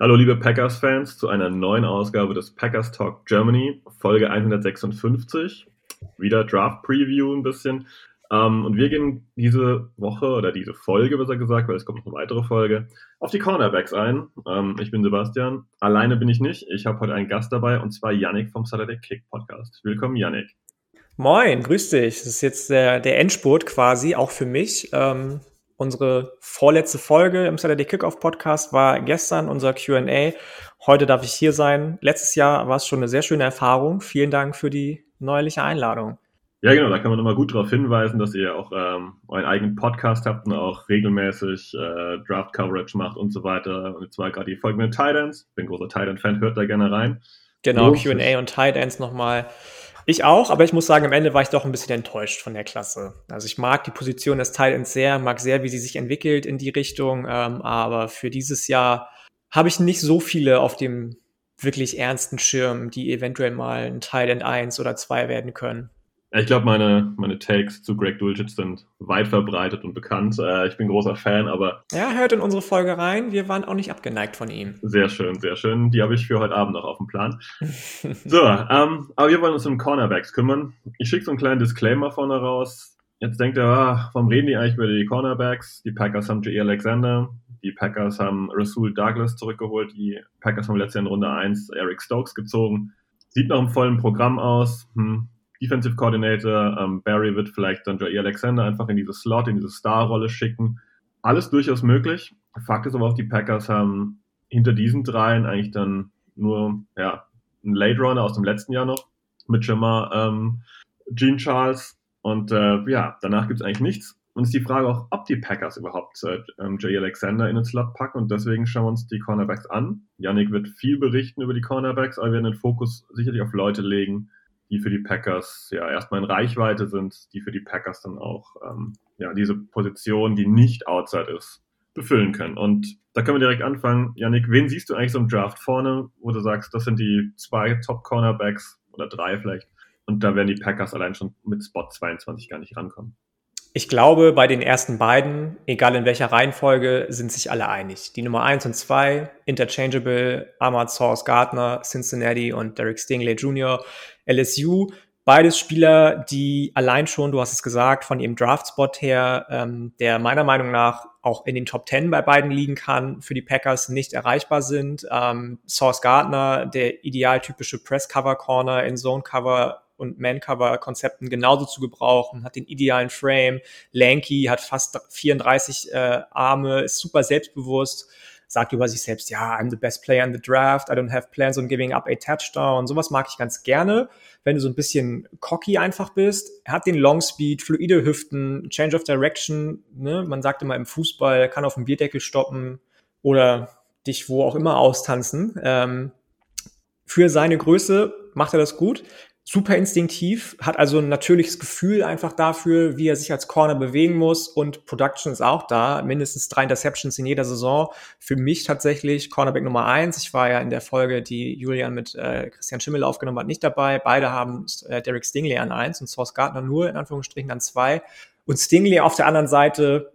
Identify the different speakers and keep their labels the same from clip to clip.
Speaker 1: Hallo liebe Packers-Fans zu einer neuen Ausgabe des Packers Talk Germany, Folge 156. Wieder Draft-Preview ein bisschen. Ähm, und wir gehen diese Woche oder diese Folge, besser gesagt, weil es kommt noch eine weitere Folge, auf die Cornerbacks ein. Ähm, ich bin Sebastian. Alleine bin ich nicht. Ich habe heute einen Gast dabei und zwar Yannick vom Saturday Kick Podcast. Willkommen, Yannick.
Speaker 2: Moin, grüß dich. Das ist jetzt der, der Endspurt quasi, auch für mich. Ähm, unsere vorletzte Folge im Saturday Kickoff Podcast war gestern unser Q&A. Heute darf ich hier sein. Letztes Jahr war es schon eine sehr schöne Erfahrung. Vielen Dank für die neuerliche Einladung.
Speaker 1: Ja, genau, da kann man nochmal gut darauf hinweisen, dass ihr auch ähm, euren eigenen Podcast habt und auch regelmäßig äh, Draft-Coverage macht und so weiter. Und jetzt war gerade die Folge mit Titans. Bin großer Titan-Fan, hört da gerne rein.
Speaker 2: Genau, Q&A und Titans nochmal ich auch, aber ich muss sagen, am Ende war ich doch ein bisschen enttäuscht von der Klasse. Also ich mag die Position des Titans sehr, mag sehr, wie sie sich entwickelt in die Richtung, ähm, aber für dieses Jahr habe ich nicht so viele auf dem wirklich ernsten Schirm, die eventuell mal ein Titan 1 oder 2 werden können.
Speaker 1: Ich glaube, meine, meine Takes zu Greg Dulcich sind weit verbreitet und bekannt. Äh, ich bin großer Fan, aber.
Speaker 2: Ja, hört in unsere Folge rein. Wir waren auch nicht abgeneigt von ihm.
Speaker 1: Sehr schön, sehr schön. Die habe ich für heute Abend noch auf dem Plan. so, ähm, aber wir wollen uns um Cornerbacks kümmern. Ich schicke so einen kleinen Disclaimer vorne raus. Jetzt denkt ihr, ah, warum reden die eigentlich über die Cornerbacks? Die Packers haben J.E. Alexander. Die Packers haben Rasul Douglas zurückgeholt. Die Packers haben letztes Jahr in Runde 1 Eric Stokes gezogen. Sieht noch im vollen Programm aus. Hm, Defensive Coordinator. Ähm, Barry wird vielleicht dann Jair Alexander einfach in diese Slot, in diese Star-Rolle schicken. Alles durchaus möglich. Fakt ist aber auch, die Packers haben hinter diesen dreien eigentlich dann nur ja, einen Late Runner aus dem letzten Jahr noch mit Jamar ähm, Gene Charles. Und äh, ja, danach gibt es eigentlich nichts. Und es ist die Frage auch, ob die Packers überhaupt äh, ähm, Jay Alexander in den Slot packen. Und deswegen schauen wir uns die Cornerbacks an. Yannick wird viel berichten über die Cornerbacks, aber wir werden den Fokus sicherlich auf Leute legen, die für die Packers ja erstmal in Reichweite sind, die für die Packers dann auch ähm, ja, diese Position, die nicht outside ist, befüllen können. Und da können wir direkt anfangen. Yannick, wen siehst du eigentlich so im Draft vorne, wo du sagst, das sind die zwei Top-Cornerbacks oder drei vielleicht? Und da werden die Packers allein schon mit Spot 22 gar nicht rankommen.
Speaker 2: Ich glaube, bei den ersten beiden, egal in welcher Reihenfolge, sind sich alle einig. Die Nummer eins und zwei, interchangeable, Ahmad Source Gardner, Cincinnati und Derek Stingley Jr., LSU. Beides Spieler, die allein schon, du hast es gesagt, von ihrem Draftspot her, ähm, der meiner Meinung nach auch in den Top Ten bei beiden liegen kann, für die Packers nicht erreichbar sind. Ähm, Source Gardner, der idealtypische Press-Cover-Corner in Zone-Cover und Man-Cover-Konzepten genauso zu gebrauchen, hat den idealen Frame, lanky, hat fast 34 äh, Arme, ist super selbstbewusst, sagt über sich selbst, ja, I'm the best player in the draft, I don't have plans on giving up a touchdown. Sowas mag ich ganz gerne, wenn du so ein bisschen cocky einfach bist. Er hat den Long Speed, fluide Hüften, Change of Direction, ne? man sagt immer im Fußball, kann auf dem Bierdeckel stoppen oder dich wo auch immer austanzen. Ähm, für seine Größe macht er das gut super instinktiv, hat also ein natürliches Gefühl einfach dafür, wie er sich als Corner bewegen muss und Production ist auch da, mindestens drei Interceptions in jeder Saison. Für mich tatsächlich Cornerback Nummer eins. Ich war ja in der Folge, die Julian mit äh, Christian Schimmel aufgenommen hat, nicht dabei. Beide haben äh, Derek Stingley an eins und Source Gardner nur in Anführungsstrichen an zwei. Und Stingley auf der anderen Seite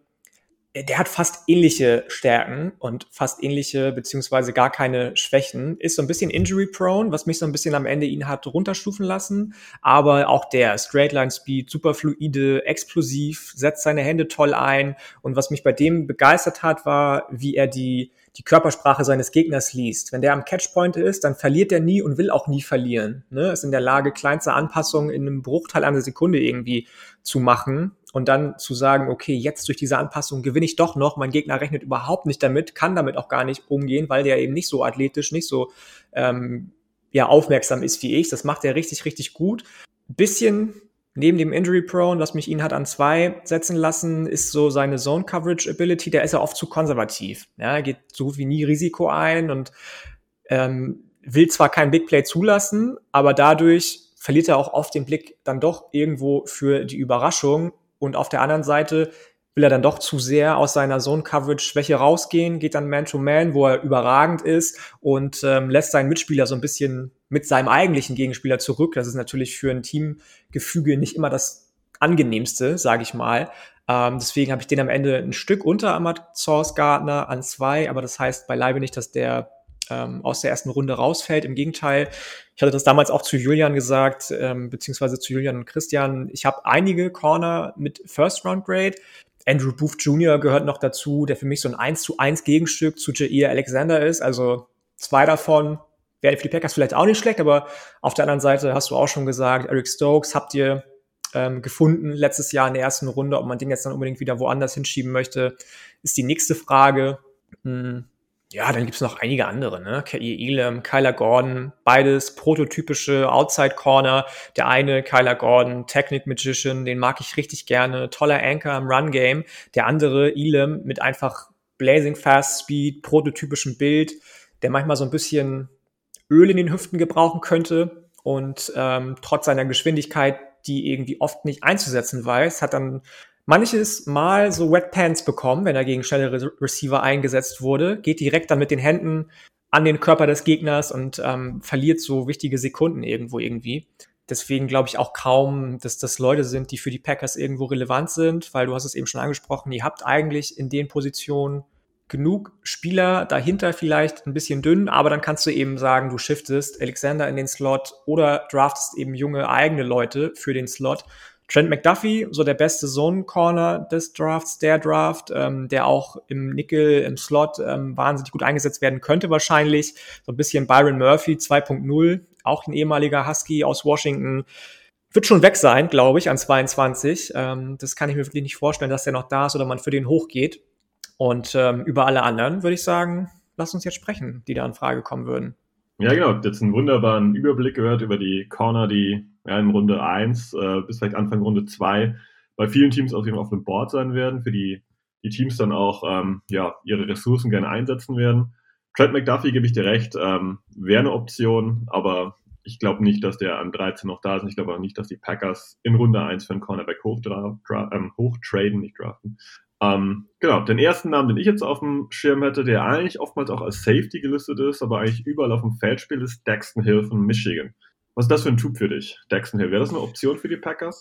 Speaker 2: der hat fast ähnliche Stärken und fast ähnliche beziehungsweise gar keine Schwächen. Ist so ein bisschen injury prone, was mich so ein bisschen am Ende ihn hat runterstufen lassen. Aber auch der Straight Line Speed, super fluide, explosiv, setzt seine Hände toll ein. Und was mich bei dem begeistert hat, war, wie er die die Körpersprache seines Gegners liest. Wenn der am Catchpoint ist, dann verliert er nie und will auch nie verlieren. Ne? Ist in der Lage, kleinste Anpassungen in einem Bruchteil einer Sekunde irgendwie zu machen und dann zu sagen, okay, jetzt durch diese Anpassung gewinne ich doch noch. Mein Gegner rechnet überhaupt nicht damit, kann damit auch gar nicht umgehen, weil der eben nicht so athletisch, nicht so ähm, ja, aufmerksam ist wie ich. Das macht er richtig, richtig gut. Bisschen neben dem Injury Prone, was mich ihn hat an zwei setzen lassen, ist so seine Zone Coverage Ability. Der ist ja oft zu konservativ. Ja, er geht so wie nie Risiko ein und ähm, will zwar kein Big Play zulassen, aber dadurch verliert er auch oft den Blick dann doch irgendwo für die Überraschung. Und auf der anderen Seite will er dann doch zu sehr aus seiner Zone-Coverage-Schwäche rausgehen, geht dann Man-to-Man, -Man, wo er überragend ist und ähm, lässt seinen Mitspieler so ein bisschen mit seinem eigentlichen Gegenspieler zurück. Das ist natürlich für ein Teamgefüge nicht immer das angenehmste, sage ich mal. Ähm, deswegen habe ich den am Ende ein Stück unter Ahmad Source Gardner an zwei, aber das heißt beileibe nicht, dass der ähm, aus der ersten Runde rausfällt. Im Gegenteil, ich hatte das damals auch zu Julian gesagt, ähm, beziehungsweise zu Julian und Christian. Ich habe einige Corner mit First Round Grade. Andrew Booth Jr. gehört noch dazu, der für mich so ein 1 zu 1 Gegenstück zu Jair Alexander ist. Also zwei davon wären für die Packers vielleicht auch nicht schlecht, aber auf der anderen Seite hast du auch schon gesagt, Eric Stokes habt ihr ähm, gefunden letztes Jahr in der ersten Runde. Ob man den jetzt dann unbedingt wieder woanders hinschieben möchte, ist die nächste Frage. Hm. Ja, dann gibt's noch einige andere, ne? K.E. Elam, Kyler Gordon, beides prototypische Outside Corner. Der eine, Kyler Gordon, Technic Magician, den mag ich richtig gerne. Toller Anchor im Run Game. Der andere, Elam, mit einfach Blazing Fast Speed, prototypischem Bild, der manchmal so ein bisschen Öl in den Hüften gebrauchen könnte und ähm, trotz seiner Geschwindigkeit die irgendwie oft nicht einzusetzen weiß, hat dann manches Mal so Wet Pants bekommen, wenn er gegen schnelle Receiver eingesetzt wurde, geht direkt dann mit den Händen an den Körper des Gegners und ähm, verliert so wichtige Sekunden irgendwo irgendwie. Deswegen glaube ich auch kaum, dass das Leute sind, die für die Packers irgendwo relevant sind, weil du hast es eben schon angesprochen, ihr habt eigentlich in den Positionen genug Spieler dahinter vielleicht ein bisschen dünn, aber dann kannst du eben sagen, du shiftest Alexander in den Slot oder draftest eben junge eigene Leute für den Slot. Trent McDuffie, so der beste Zone-Corner des Drafts, der Draft, ähm, der auch im Nickel, im Slot ähm, wahnsinnig gut eingesetzt werden könnte wahrscheinlich. So ein bisschen Byron Murphy 2.0, auch ein ehemaliger Husky aus Washington. Wird schon weg sein, glaube ich, an 22. Ähm, das kann ich mir wirklich nicht vorstellen, dass der noch da ist oder man für den hochgeht. Und ähm, über alle anderen würde ich sagen, lass uns jetzt sprechen, die da in Frage kommen würden.
Speaker 1: Ja, genau. Jetzt einen wunderbaren Überblick gehört über die Corner, die ja, in Runde 1 äh, bis vielleicht Anfang Runde 2 bei vielen Teams auf dem Board sein werden, für die die Teams dann auch ähm, ja, ihre Ressourcen gerne einsetzen werden. Trent McDuffie, gebe ich dir recht, ähm, wäre eine Option, aber ich glaube nicht, dass der an 13 noch da ist. Ich glaube auch nicht, dass die Packers in Runde 1 für einen Cornerback hochtraden, ähm, hochtraden, nicht draften. Ähm, genau, den ersten Namen, den ich jetzt auf dem Schirm hätte, der eigentlich oftmals auch als Safety gelistet ist, aber eigentlich überall auf dem Feld spielt, ist Daxton Hill von Michigan. Was ist das für ein Typ für dich, Daxton Hill? Wäre das eine Option für die Packers?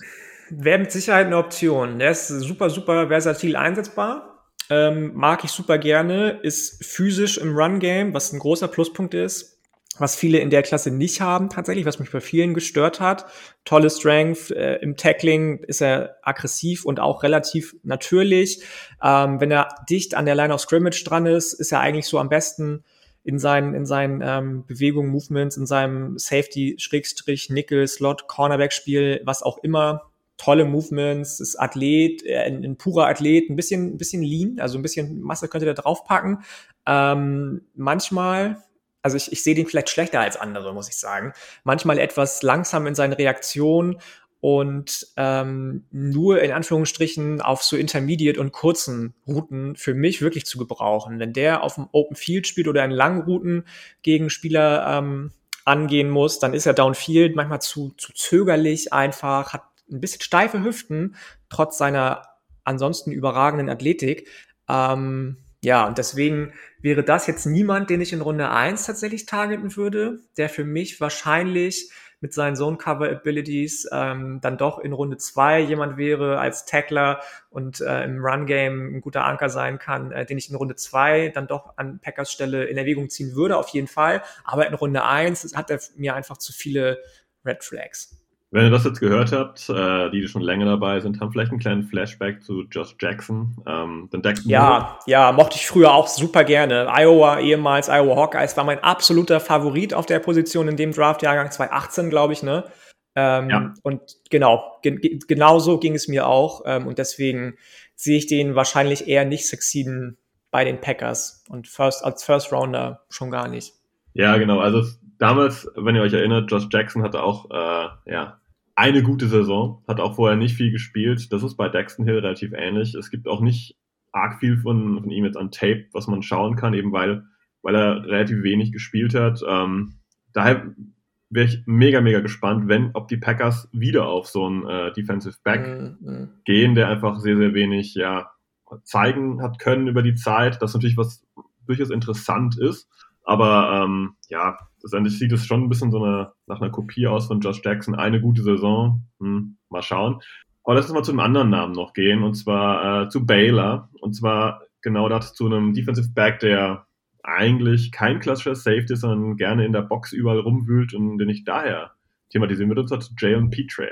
Speaker 2: Wäre mit Sicherheit eine Option. Der ist super, super versatil einsetzbar. Ähm, mag ich super gerne, ist physisch im Run-Game, was ein großer Pluspunkt ist was viele in der Klasse nicht haben tatsächlich, was mich bei vielen gestört hat. Tolle Strength, äh, im Tackling ist er aggressiv und auch relativ natürlich. Ähm, wenn er dicht an der Line of Scrimmage dran ist, ist er eigentlich so am besten in seinen, in seinen ähm, Bewegungen, Movements, in seinem Safety, Schrägstrich, Nickel, Slot, Cornerback-Spiel, was auch immer. Tolle Movements, ist Athlet, äh, ein, ein, purer Athlet, ein bisschen, ein bisschen lean, also ein bisschen Masse könnte er draufpacken. Ähm, manchmal also ich, ich sehe den vielleicht schlechter als andere, muss ich sagen. Manchmal etwas langsam in seinen Reaktionen und ähm, nur in Anführungsstrichen auf so Intermediate und kurzen Routen für mich wirklich zu gebrauchen. Wenn der auf dem Open Field spielt oder in langen Routen gegen Spieler ähm, angehen muss, dann ist er downfield manchmal zu, zu zögerlich einfach, hat ein bisschen steife Hüften, trotz seiner ansonsten überragenden Athletik. Ähm, ja, und deswegen wäre das jetzt niemand, den ich in Runde 1 tatsächlich targeten würde, der für mich wahrscheinlich mit seinen Zone-Cover-Abilities ähm, dann doch in Runde 2 jemand wäre als Tackler und äh, im Run-Game ein guter Anker sein kann, äh, den ich in Runde 2 dann doch an Packers Stelle in Erwägung ziehen würde, auf jeden Fall. Aber in Runde 1 hat er mir einfach zu viele Red Flags.
Speaker 1: Wenn ihr das jetzt gehört habt, äh, die, die schon länger dabei sind, haben vielleicht einen kleinen Flashback zu Josh Jackson. Ähm,
Speaker 2: den Jackson ja, ja, mochte ich früher auch super gerne. Iowa, ehemals Iowa Hawkeyes, war mein absoluter Favorit auf der Position in dem Draft-Jahrgang 2018, glaube ich, ne? Ähm, ja. Und genau, ge genau so ging es mir auch. Ähm, und deswegen sehe ich den wahrscheinlich eher nicht succeeden bei den Packers und first, als First Rounder schon gar nicht.
Speaker 1: Ja, genau. Also damals, wenn ihr euch erinnert, Josh Jackson hatte auch äh, ja, eine gute Saison, hat auch vorher nicht viel gespielt. Das ist bei Daxton Hill relativ ähnlich. Es gibt auch nicht arg viel von, von ihm jetzt an Tape, was man schauen kann, eben weil, weil er relativ wenig gespielt hat. Ähm, daher wäre ich mega, mega gespannt, wenn, ob die Packers wieder auf so einen äh, Defensive Back mhm. gehen, der einfach sehr, sehr wenig, ja, zeigen hat können über die Zeit. Das ist natürlich was durchaus interessant ist. Aber ähm, ja, letztendlich sieht es schon ein bisschen so eine, nach einer Kopie aus von Josh Jackson. Eine gute Saison. Hm, mal schauen. Aber lass uns mal zu einem anderen Namen noch gehen, und zwar äh, zu Baylor. Und zwar genau das zu einem Defensive Back, der eigentlich kein klassischer Safety ist, sondern gerne in der Box überall rumwühlt und den ich daher thematisieren würde, und zwar zu Jalen Petre.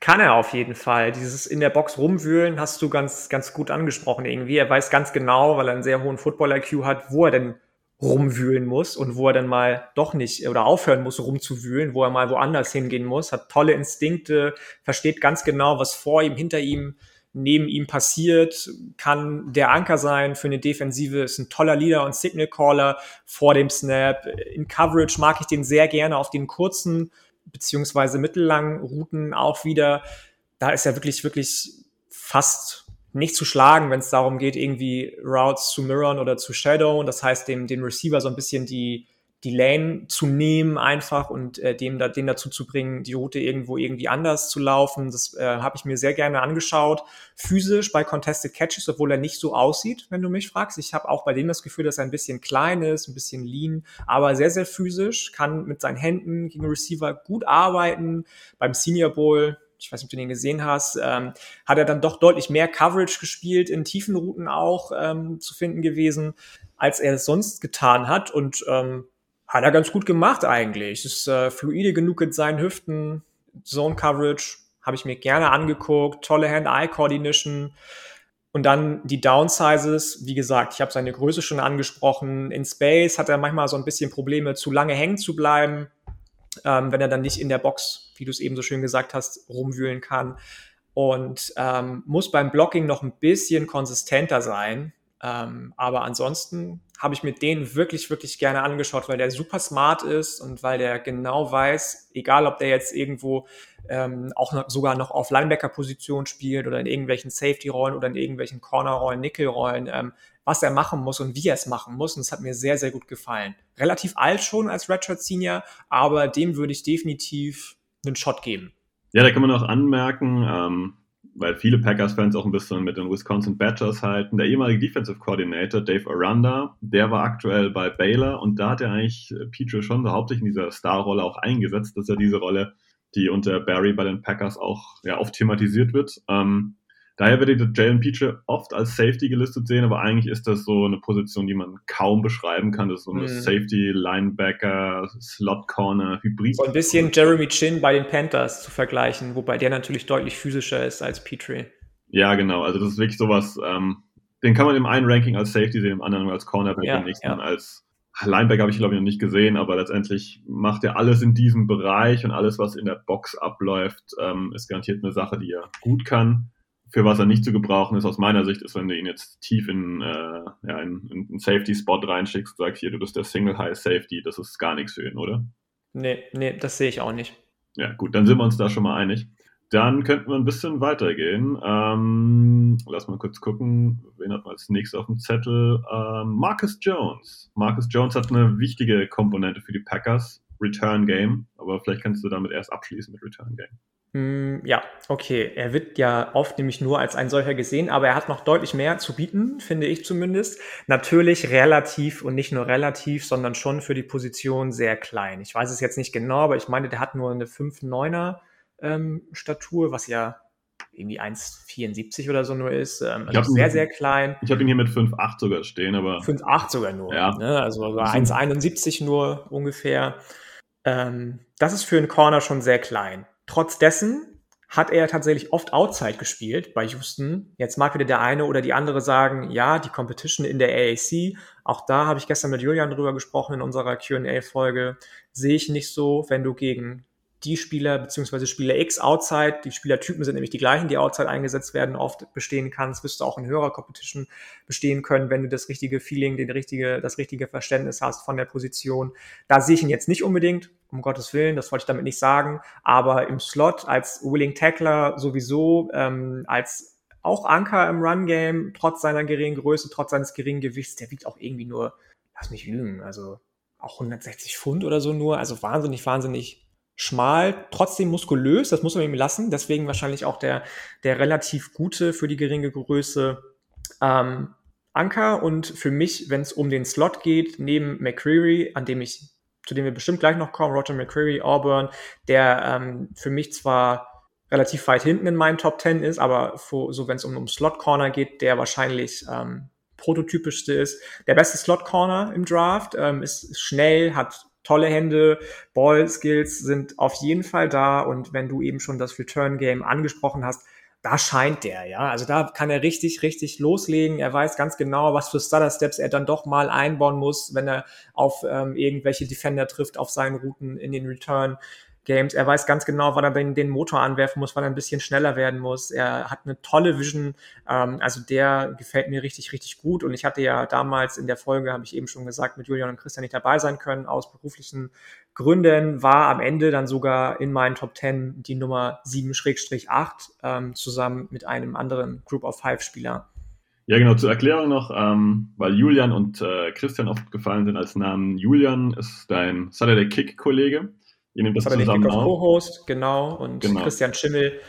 Speaker 2: Kann er auf jeden Fall. Dieses in der Box rumwühlen hast du ganz, ganz gut angesprochen irgendwie. Er weiß ganz genau, weil er einen sehr hohen Football-IQ hat, wo er denn rumwühlen muss und wo er dann mal doch nicht oder aufhören muss rumzuwühlen, wo er mal woanders hingehen muss, hat tolle Instinkte, versteht ganz genau, was vor ihm, hinter ihm, neben ihm passiert, kann der Anker sein für eine Defensive, ist ein toller Leader und Signal Caller vor dem Snap. In Coverage mag ich den sehr gerne auf den kurzen beziehungsweise mittellangen Routen auch wieder. Da ist er wirklich, wirklich fast nicht zu schlagen, wenn es darum geht, irgendwie Routes zu mirrorn oder zu shadow. Das heißt, dem, dem Receiver so ein bisschen die, die Lane zu nehmen einfach und äh, dem da, den dazu zu bringen, die Route irgendwo irgendwie anders zu laufen. Das äh, habe ich mir sehr gerne angeschaut. Physisch bei Contested Catches, obwohl er nicht so aussieht, wenn du mich fragst. Ich habe auch bei dem das Gefühl, dass er ein bisschen klein ist, ein bisschen lean, aber sehr, sehr physisch, kann mit seinen Händen gegen Receiver gut arbeiten. Beim Senior Bowl ich weiß nicht, ob du den gesehen hast, ähm, hat er dann doch deutlich mehr Coverage gespielt, in tiefen Routen auch ähm, zu finden gewesen, als er es sonst getan hat. Und ähm, hat er ganz gut gemacht eigentlich. Ist äh, fluide genug in seinen Hüften, Zone Coverage habe ich mir gerne angeguckt, tolle Hand-Eye-Coordination. Und dann die Downsizes, wie gesagt, ich habe seine Größe schon angesprochen. In Space hat er manchmal so ein bisschen Probleme, zu lange hängen zu bleiben, ähm, wenn er dann nicht in der Box, wie du es eben so schön gesagt hast, rumwühlen kann. Und ähm, muss beim Blocking noch ein bisschen konsistenter sein. Ähm, aber ansonsten habe ich mir den wirklich, wirklich gerne angeschaut, weil der super smart ist und weil der genau weiß, egal ob der jetzt irgendwo ähm, auch noch, sogar noch auf Linebacker-Position spielt oder in irgendwelchen Safety-Rollen oder in irgendwelchen Corner-Rollen, Nickel-Rollen, ähm, was er machen muss und wie er es machen muss. Und es hat mir sehr, sehr gut gefallen. Relativ alt schon als Redshirt Senior, aber dem würde ich definitiv einen Shot geben.
Speaker 1: Ja, da kann man auch anmerken, ähm, weil viele Packers-Fans auch ein bisschen mit den Wisconsin Badgers halten. Der ehemalige Defensive Coordinator Dave Aranda, der war aktuell bei Baylor und da hat er eigentlich äh, Petrie schon so hauptsächlich in dieser Star-Rolle auch eingesetzt, dass er diese Rolle, die unter Barry bei den Packers auch ja, oft thematisiert wird. Ähm, Daher wird Jalen Peache oft als Safety gelistet sehen, aber eigentlich ist das so eine Position, die man kaum beschreiben kann. Das ist so eine mhm. Safety, Linebacker, Slot Corner, Hybrid.
Speaker 2: So ein bisschen Jeremy Chin bei den Panthers zu vergleichen, wobei der natürlich deutlich physischer ist als Petrie.
Speaker 1: Ja, genau. Also das ist wirklich sowas, ähm, den kann man im einen Ranking als Safety sehen, im anderen als Cornerback, ja, im nächsten ja. als Linebacker habe ich glaube ich noch nicht gesehen, aber letztendlich macht er alles in diesem Bereich und alles, was in der Box abläuft, ähm, ist garantiert eine Sache, die er gut kann für was er nicht zu gebrauchen ist, aus meiner Sicht, ist, wenn du ihn jetzt tief in, äh, ja, in, in einen Safety-Spot reinschickst und sagst, hier, du bist der Single-High-Safety, das ist gar nichts für ihn, oder?
Speaker 2: Nee, nee, das sehe ich auch nicht.
Speaker 1: Ja, gut, dann sind wir uns da schon mal einig. Dann könnten wir ein bisschen weitergehen. Ähm, lass mal kurz gucken, wen hat man als nächstes auf dem Zettel? Ähm, Marcus Jones. Marcus Jones hat eine wichtige Komponente für die Packers, Return Game, aber vielleicht kannst du damit erst abschließen mit Return Game.
Speaker 2: Hm, ja, okay. Er wird ja oft nämlich nur als ein solcher gesehen, aber er hat noch deutlich mehr zu bieten, finde ich zumindest. Natürlich relativ und nicht nur relativ, sondern schon für die Position sehr klein. Ich weiß es jetzt nicht genau, aber ich meine, der hat nur eine 5-9er ähm, Statur, was ja irgendwie 1,74 oder so nur ist. Ähm, also sehr, ihn, sehr klein.
Speaker 1: Ich habe ihn hier mit 5,8 sogar stehen, aber.
Speaker 2: 5,8 sogar nur. Ja. Ne? Also 1,71 nur ungefähr. Ähm, das ist für einen Corner schon sehr klein. Trotz dessen hat er tatsächlich oft Outside gespielt bei Houston. Jetzt mag wieder der eine oder die andere sagen, ja, die Competition in der AAC, auch da habe ich gestern mit Julian drüber gesprochen in unserer Q&A-Folge, sehe ich nicht so, wenn du gegen die Spieler beziehungsweise Spieler X Outside, die Spielertypen sind nämlich die gleichen, die Outside eingesetzt werden, oft bestehen kannst, wirst du auch in höherer Competition bestehen können, wenn du das richtige Feeling, den richtige, das richtige Verständnis hast von der Position. Da sehe ich ihn jetzt nicht unbedingt, um Gottes Willen, das wollte ich damit nicht sagen, aber im Slot als Willing Tackler sowieso, ähm, als auch Anker im Run-Game, trotz seiner geringen Größe, trotz seines geringen Gewichts, der wiegt auch irgendwie nur, lass mich lügen, also auch 160 Pfund oder so nur, also wahnsinnig, wahnsinnig schmal, trotzdem muskulös, das muss man ihm lassen, deswegen wahrscheinlich auch der, der relativ gute für die geringe Größe ähm, Anker und für mich, wenn es um den Slot geht, neben McCreary, an dem ich, zu dem wir bestimmt gleich noch kommen, Roger McCreary, Auburn, der ähm, für mich zwar relativ weit hinten in meinen Top 10 ist, aber für, so wenn es um, um Slot Corner geht, der wahrscheinlich ähm, prototypischste ist. Der beste Slot Corner im Draft ähm, ist schnell, hat tolle Hände, Ball Skills sind auf jeden Fall da und wenn du eben schon das Return Game angesprochen hast, da scheint der, ja. Also da kann er richtig, richtig loslegen. Er weiß ganz genau, was für Stutter Steps er dann doch mal einbauen muss, wenn er auf ähm, irgendwelche Defender trifft auf seinen Routen in den Return. Games. Er weiß ganz genau, wann er den, den Motor anwerfen muss, wann er ein bisschen schneller werden muss. Er hat eine tolle Vision. Ähm, also der gefällt mir richtig, richtig gut. Und ich hatte ja damals in der Folge, habe ich eben schon gesagt, mit Julian und Christian nicht dabei sein können, aus beruflichen Gründen, war am Ende dann sogar in meinen Top 10 die Nummer 7-8 ähm, zusammen mit einem anderen Group of Five Spieler.
Speaker 1: Ja, genau, zur Erklärung noch, ähm, weil Julian und äh, Christian oft gefallen sind als Namen. Julian ist dein Saturday Kick-Kollege.
Speaker 2: Ihr nehmt das das zusammen auf. Co-Host, genau. Und genau. Christian Schimmel,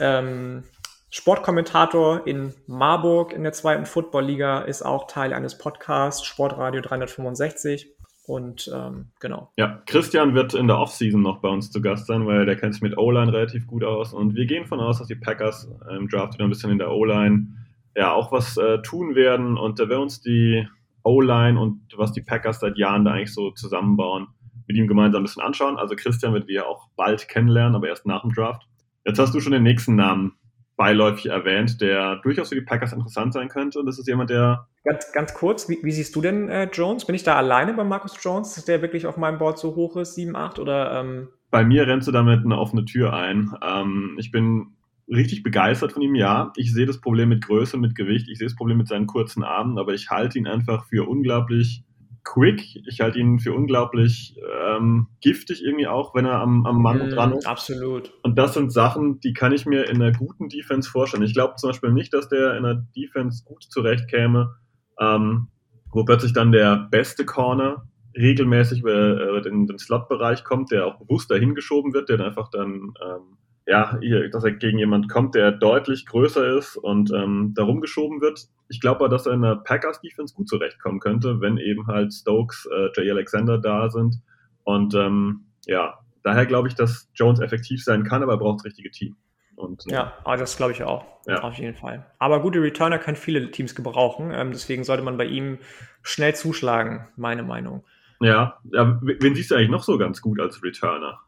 Speaker 2: ähm, Sportkommentator in Marburg in der zweiten Football-Liga, ist auch Teil eines Podcasts, Sportradio 365. Und ähm, genau.
Speaker 1: Ja, Christian wird in der Offseason noch bei uns zu Gast sein, weil der kennt sich mit O-Line relativ gut aus. Und wir gehen von aus, dass die Packers im Draft wieder ein bisschen in der O-Line ja auch was äh, tun werden. Und da werden uns die O-Line und was die Packers seit Jahren da eigentlich so zusammenbauen, mit ihm gemeinsam ein bisschen anschauen. Also Christian wird wir auch bald kennenlernen, aber erst nach dem Draft. Jetzt hast du schon den nächsten Namen beiläufig erwähnt, der durchaus für die Packers interessant sein könnte. Und das ist jemand, der.
Speaker 2: Ganz, ganz kurz, wie, wie siehst du denn äh, Jones? Bin ich da alleine bei Marcus Jones, dass der wirklich auf meinem Board so hoch ist, 7, 8 oder. Ähm
Speaker 1: bei mir rennst du damit eine offene Tür ein. Ähm, ich bin richtig begeistert von ihm, ja. Ich sehe das Problem mit Größe, mit Gewicht, ich sehe das Problem mit seinen kurzen Armen, aber ich halte ihn einfach für unglaublich quick. Ich halte ihn für unglaublich ähm, giftig irgendwie auch, wenn er am, am Mann mm, dran ist.
Speaker 2: Absolut.
Speaker 1: Und das sind Sachen, die kann ich mir in einer guten Defense vorstellen. Ich glaube zum Beispiel nicht, dass der in einer Defense gut zurechtkäme, ähm, wo plötzlich dann der beste Corner regelmäßig über, äh, den, den Slot-Bereich kommt, der auch bewusst dahin geschoben wird, der dann einfach dann ähm, ja, dass er gegen jemand kommt, der deutlich größer ist und ähm, darum geschoben wird. Ich glaube aber, dass er in der Packers-Defense gut zurechtkommen könnte, wenn eben halt Stokes, äh, Jay Alexander da sind. Und ähm, ja, daher glaube ich, dass Jones effektiv sein kann, aber er braucht das richtige Team.
Speaker 2: Und, äh, ja, aber das glaube ich auch. Ja. Auf jeden Fall. Aber gute Returner können viele Teams gebrauchen. Ähm, deswegen sollte man bei ihm schnell zuschlagen, meine Meinung.
Speaker 1: Ja, ja, wen siehst du eigentlich noch so ganz gut als Returner?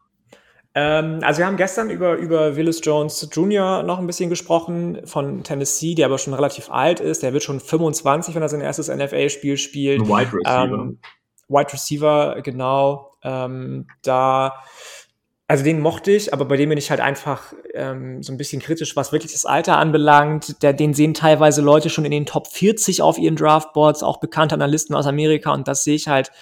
Speaker 2: Ähm, also wir haben gestern über, über Willis Jones Jr. noch ein bisschen gesprochen von Tennessee, der aber schon relativ alt ist. Der wird schon 25, wenn er sein erstes NFL-Spiel spielt.
Speaker 1: Wide Receiver.
Speaker 2: Ähm, Wide Receiver, genau. Ähm, da, also den mochte ich, aber bei dem bin ich halt einfach ähm, so ein bisschen kritisch, was wirklich das Alter anbelangt. Der, den sehen teilweise Leute schon in den Top 40 auf ihren Draftboards, auch bekannte Analysten aus Amerika und das sehe ich halt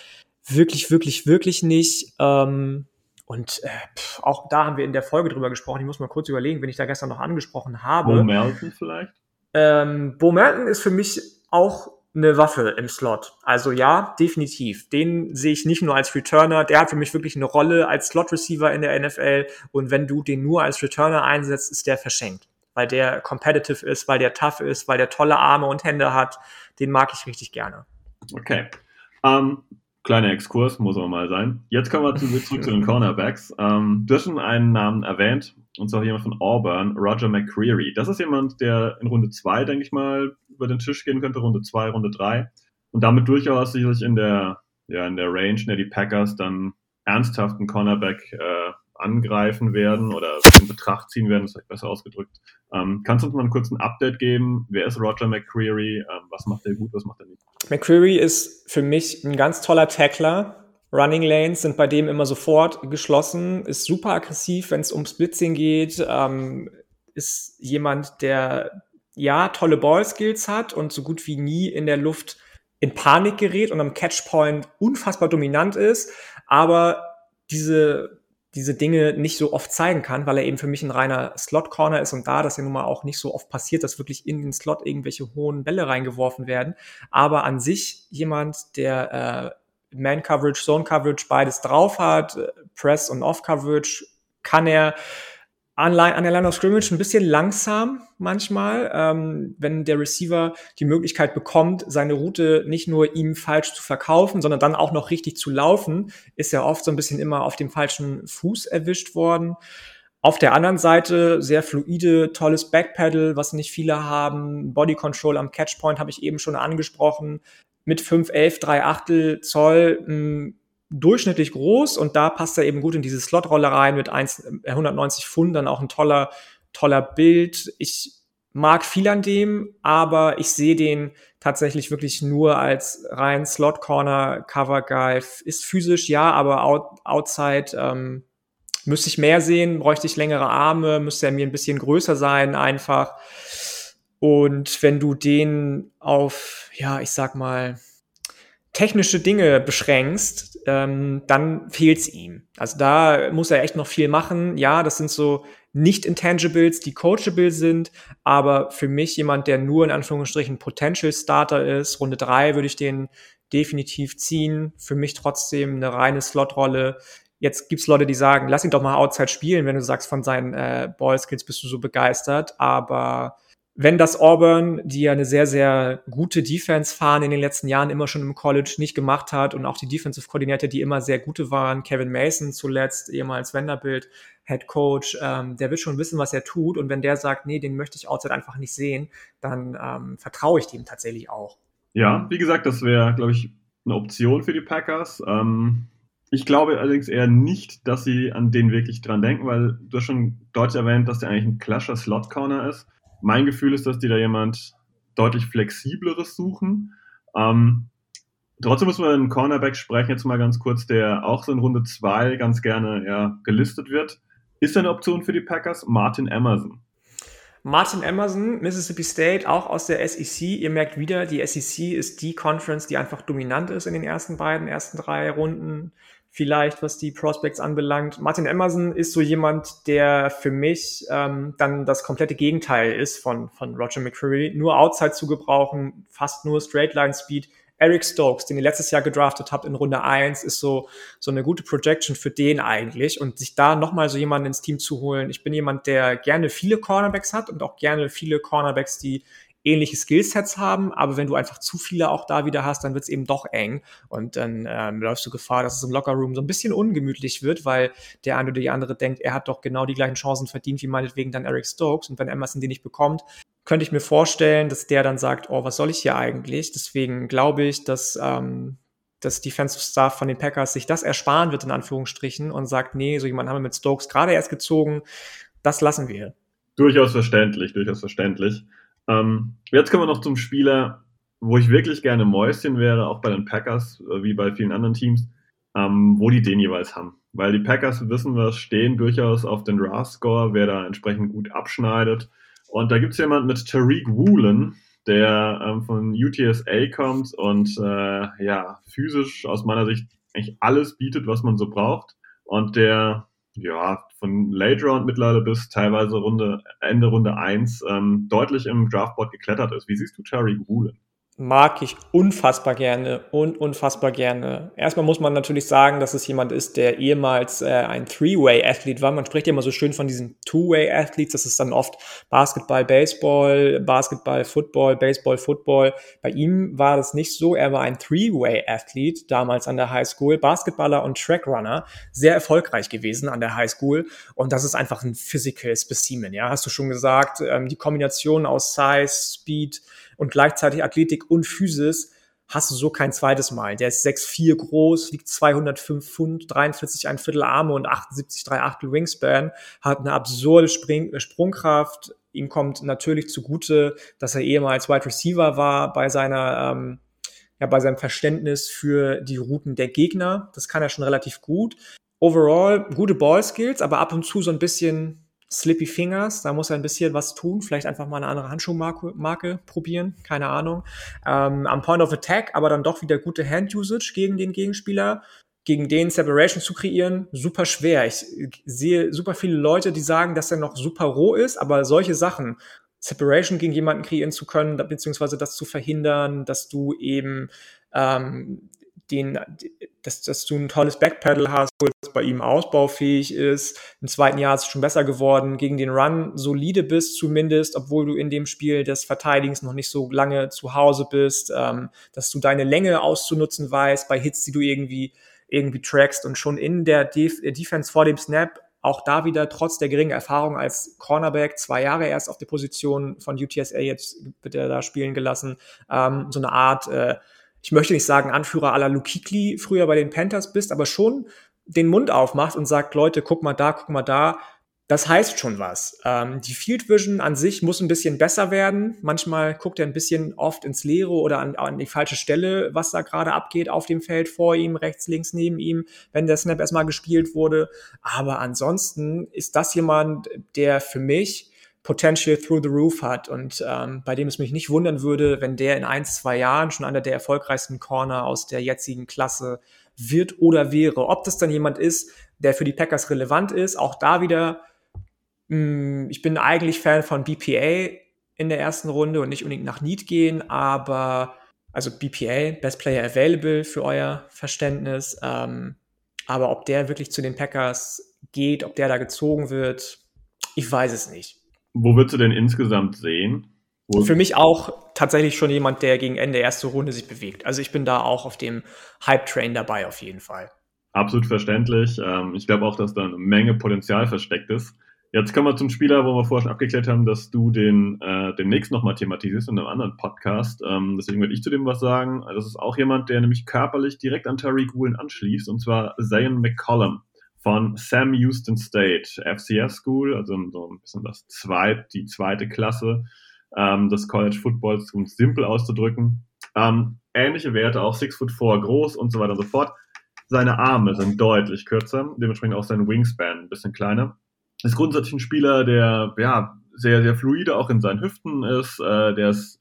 Speaker 2: wirklich, wirklich, wirklich nicht. Ähm, und äh, pff, auch da haben wir in der Folge drüber gesprochen. Ich muss mal kurz überlegen, wenn ich da gestern noch angesprochen habe.
Speaker 1: Bo Melton vielleicht?
Speaker 2: Ähm, Bo Melton ist für mich auch eine Waffe im Slot. Also ja, definitiv. Den sehe ich nicht nur als Returner. Der hat für mich wirklich eine Rolle als Slot-Receiver in der NFL. Und wenn du den nur als Returner einsetzt, ist der verschenkt. Weil der competitive ist, weil der tough ist, weil der tolle Arme und Hände hat. Den mag ich richtig gerne.
Speaker 1: Okay. Um, ähm, Kleiner Exkurs, muss aber mal sein. Jetzt kommen wir zurück zu den Cornerbacks. Ähm, du hast schon einen Namen erwähnt, und zwar jemand von Auburn, Roger McCreary. Das ist jemand, der in Runde 2, denke ich mal, über den Tisch gehen könnte, Runde 2, Runde 3. Und damit durchaus sicherlich in der, ja, in der Range, in der die Packers dann ernsthaften Cornerback äh, angreifen werden oder in Betracht ziehen werden, ist vielleicht besser ausgedrückt. Ähm, kannst du uns mal einen kurzen Update geben? Wer ist Roger McCreary? Ähm, was macht er gut, was macht er nicht?
Speaker 2: McCreary ist für mich ein ganz toller Tackler. Running Lanes sind bei dem immer sofort geschlossen, ist super aggressiv, wenn es ums Blitzing geht, ähm, ist jemand, der ja tolle Ballskills hat und so gut wie nie in der Luft in Panik gerät und am Catchpoint unfassbar dominant ist, aber diese diese Dinge nicht so oft zeigen kann, weil er eben für mich ein reiner Slot-Corner ist und da das ja nun mal auch nicht so oft passiert, dass wirklich in den Slot irgendwelche hohen Bälle reingeworfen werden. Aber an sich jemand, der äh, Man-Coverage, Zone-Coverage beides drauf hat, Press- und Off-Coverage, kann er an, der Line of Scrimmage ein bisschen langsam manchmal, ähm, wenn der Receiver die Möglichkeit bekommt, seine Route nicht nur ihm falsch zu verkaufen, sondern dann auch noch richtig zu laufen, ist er oft so ein bisschen immer auf dem falschen Fuß erwischt worden. Auf der anderen Seite sehr fluide, tolles Backpedal, was nicht viele haben. Body Control am Catchpoint habe ich eben schon angesprochen. Mit 5, 11, 3 Achtel Zoll mh, durchschnittlich groß und da passt er eben gut in diese Slotrolle rein mit 1, 190 Pfund, dann auch ein toller, toller Bild. Ich mag viel an dem, aber ich sehe den tatsächlich wirklich nur als rein Slot Corner Cover Guy. Ist physisch ja, aber out, outside ähm, müsste ich mehr sehen, bräuchte ich längere Arme, müsste er mir ein bisschen größer sein einfach. Und wenn du den auf, ja, ich sag mal, technische Dinge beschränkst, ähm, dann fehlt's ihm. Also da muss er echt noch viel machen. Ja, das sind so nicht Intangibles, die coachable sind, aber für mich jemand, der nur in Anführungsstrichen Potential Starter ist, Runde drei würde ich den definitiv ziehen. Für mich trotzdem eine reine Slotrolle. Jetzt gibt's Leute, die sagen, lass ihn doch mal Outside spielen, wenn du sagst, von seinen äh, Ballskills bist du so begeistert. Aber wenn das Auburn, die ja eine sehr, sehr gute Defense fahren in den letzten Jahren, immer schon im College nicht gemacht hat und auch die Defensive Koordinator, die immer sehr gute waren, Kevin Mason zuletzt, ehemals Vanderbilt Head Coach, ähm, der wird schon wissen, was er tut. Und wenn der sagt, nee, den möchte ich outside einfach nicht sehen, dann ähm, vertraue ich dem tatsächlich auch.
Speaker 1: Ja, wie gesagt, das wäre, glaube ich, eine Option für die Packers. Ähm, ich glaube allerdings eher nicht, dass sie an den wirklich dran denken, weil du hast schon deutlich erwähnt, dass der eigentlich ein Clasher Slot Corner ist. Mein Gefühl ist, dass die da jemand deutlich flexibleres suchen. Ähm, trotzdem muss man einen Cornerback sprechen, jetzt mal ganz kurz, der auch so in Runde 2 ganz gerne ja, gelistet wird. Ist eine Option für die Packers? Martin Emerson.
Speaker 2: Martin Emerson, Mississippi State, auch aus der SEC. Ihr merkt wieder, die SEC ist die Conference, die einfach dominant ist in den ersten beiden, ersten drei Runden vielleicht, was die Prospects anbelangt. Martin Emerson ist so jemand, der für mich ähm, dann das komplette Gegenteil ist von, von Roger McCreary. Nur Outside zu gebrauchen, fast nur Straight Line Speed. Eric Stokes, den ihr letztes Jahr gedraftet habt in Runde eins, ist so, so eine gute Projection für den eigentlich. Und sich da nochmal so jemanden ins Team zu holen. Ich bin jemand, der gerne viele Cornerbacks hat und auch gerne viele Cornerbacks, die ähnliche Skillsets haben, aber wenn du einfach zu viele auch da wieder hast, dann wird es eben doch eng und dann ähm, läufst du Gefahr, dass es im Lockerroom so ein bisschen ungemütlich wird, weil der eine oder die andere denkt, er hat doch genau die gleichen Chancen verdient wie meinetwegen dann Eric Stokes und wenn Emerson die nicht bekommt, könnte ich mir vorstellen, dass der dann sagt, oh, was soll ich hier eigentlich? Deswegen glaube ich, dass ähm, das Defensive Staff von den Packers sich das ersparen wird, in Anführungsstrichen, und sagt, nee, so jemand haben wir mit Stokes gerade erst gezogen, das lassen wir.
Speaker 1: Durchaus verständlich, durchaus verständlich. Ähm, jetzt kommen wir noch zum Spieler, wo ich wirklich gerne Mäuschen wäre, auch bei den Packers, äh, wie bei vielen anderen Teams, ähm, wo die den jeweils haben. Weil die Packers, wissen wir, stehen durchaus auf den RAS-Score, wer da entsprechend gut abschneidet. Und da gibt es jemand mit Tariq Woolen, der ähm, von UTSA kommt und äh, ja, physisch aus meiner Sicht eigentlich alles bietet, was man so braucht. Und der ja, von Late Round mittlerweile bis teilweise Runde, Ende Runde 1 ähm, deutlich im Draftboard geklettert ist. Wie siehst du Terry Woolen?
Speaker 2: Mag ich unfassbar gerne und unfassbar gerne. Erstmal muss man natürlich sagen, dass es jemand ist, der ehemals äh, ein Three-Way-Athlet war. Man spricht ja immer so schön von diesen Two-Way-Athletes. Das ist dann oft Basketball, Baseball, Basketball, Football, Baseball, Football. Bei ihm war das nicht so. Er war ein Three-Way-Athlet damals an der High School, Basketballer und Trackrunner. Sehr erfolgreich gewesen an der High School. Und das ist einfach ein Physical Specimen. Ja, hast du schon gesagt. Ähm, die Kombination aus Size, Speed, und gleichzeitig Athletik und Physis hast du so kein zweites Mal. Der ist 6'4 groß, wiegt 205 Pfund, 43 ein Viertel Arme und 78 3 Achtel Wingspan, hat eine absurde Spring Sprungkraft. Ihm kommt natürlich zugute, dass er ehemals Wide Receiver war bei seiner ähm, ja, bei seinem Verständnis für die Routen der Gegner. Das kann er schon relativ gut. Overall gute Ballskills, aber ab und zu so ein bisschen Slippy Fingers, da muss er ein bisschen was tun, vielleicht einfach mal eine andere Handschuhmarke Marke probieren, keine Ahnung. Ähm, am Point of Attack, aber dann doch wieder gute Hand-Usage gegen den Gegenspieler. Gegen den Separation zu kreieren, super schwer. Ich sehe super viele Leute, die sagen, dass er noch super roh ist, aber solche Sachen, Separation gegen jemanden kreieren zu können, beziehungsweise das zu verhindern, dass du eben ähm, den, dass, dass du ein tolles Backpedal hast, kurz bei ihm ausbaufähig ist. Im zweiten Jahr ist es schon besser geworden, gegen den Run solide bist zumindest, obwohl du in dem Spiel des Verteidigens noch nicht so lange zu Hause bist, ähm, dass du deine Länge auszunutzen weißt bei Hits, die du irgendwie irgendwie trackst und schon in der Def Defense vor dem Snap auch da wieder trotz der geringen Erfahrung als Cornerback, zwei Jahre erst auf der Position von UTSA, jetzt wird er da spielen gelassen, ähm, so eine Art äh, ich möchte nicht sagen Anführer aller Lukikli früher bei den Panthers bist, aber schon den Mund aufmacht und sagt, Leute, guck mal da, guck mal da. Das heißt schon was. Ähm, die Field Vision an sich muss ein bisschen besser werden. Manchmal guckt er ein bisschen oft ins Leere oder an, an die falsche Stelle, was da gerade abgeht auf dem Feld vor ihm, rechts, links neben ihm, wenn der Snap erstmal gespielt wurde. Aber ansonsten ist das jemand, der für mich Potential through the roof hat und ähm, bei dem es mich nicht wundern würde, wenn der in ein, zwei Jahren schon einer der erfolgreichsten Corner aus der jetzigen Klasse wird oder wäre. Ob das dann jemand ist, der für die Packers relevant ist, auch da wieder, mh, hm, ich bin eigentlich Fan von BPA in der ersten Runde und nicht unbedingt nach Need gehen, aber also BPA, Best Player Available für euer Verständnis. Ähm, aber ob der wirklich zu den Packers geht, ob der da gezogen wird, ich weiß es nicht.
Speaker 1: Wo würdest du denn insgesamt sehen?
Speaker 2: Wo Für mich auch tatsächlich schon jemand, der gegen Ende erste Runde sich bewegt. Also ich bin da auch auf dem Hype-Train dabei auf jeden Fall.
Speaker 1: Absolut verständlich. Ähm, ich glaube auch, dass da eine Menge Potenzial versteckt ist. Jetzt kommen wir zum Spieler, wo wir vorher schon abgeklärt haben, dass du den äh, demnächst nochmal thematisierst in einem anderen Podcast. Ähm, deswegen würde ich zu dem was sagen. Das ist auch jemand, der nämlich körperlich direkt an Tariq Woolen anschließt, und zwar Zayn McCollum von Sam Houston State FCS School, also so ein bisschen das zweit, die zweite Klasse ähm, des College Footballs, um es simpel auszudrücken. Ähm, ähnliche Werte, auch 6 foot 4 groß und so weiter und so fort. Seine Arme sind deutlich kürzer, dementsprechend auch sein Wingspan ein bisschen kleiner. Ist grundsätzlich ein Spieler, der ja sehr, sehr fluide auch in seinen Hüften ist, äh, der ist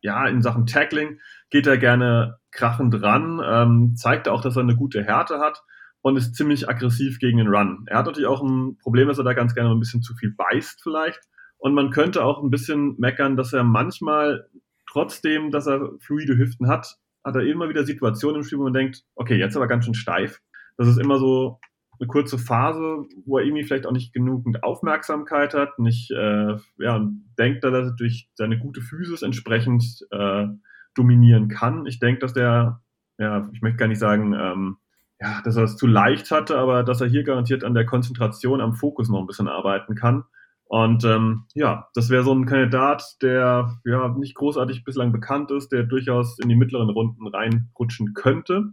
Speaker 1: ja in Sachen Tackling geht er gerne krachend ran, ähm, zeigt auch, dass er eine gute Härte hat und ist ziemlich aggressiv gegen den Run. Er hat natürlich auch ein Problem, dass er da ganz gerne ein bisschen zu viel beißt vielleicht. Und man könnte auch ein bisschen meckern, dass er manchmal, trotzdem, dass er fluide Hüften hat, hat er immer wieder Situationen im Spiel, wo man denkt, okay, jetzt aber ganz schön steif. Das ist immer so eine kurze Phase, wo er irgendwie vielleicht auch nicht genügend Aufmerksamkeit hat, nicht, äh, ja, und denkt, dass er durch seine gute Physis entsprechend äh, dominieren kann. Ich denke, dass der, ja, ich möchte gar nicht sagen, ähm, ja, dass er es zu leicht hatte, aber dass er hier garantiert an der Konzentration, am Fokus noch ein bisschen arbeiten kann. Und ähm, ja, das wäre so ein Kandidat, der ja nicht großartig bislang bekannt ist, der durchaus in die mittleren Runden reinrutschen könnte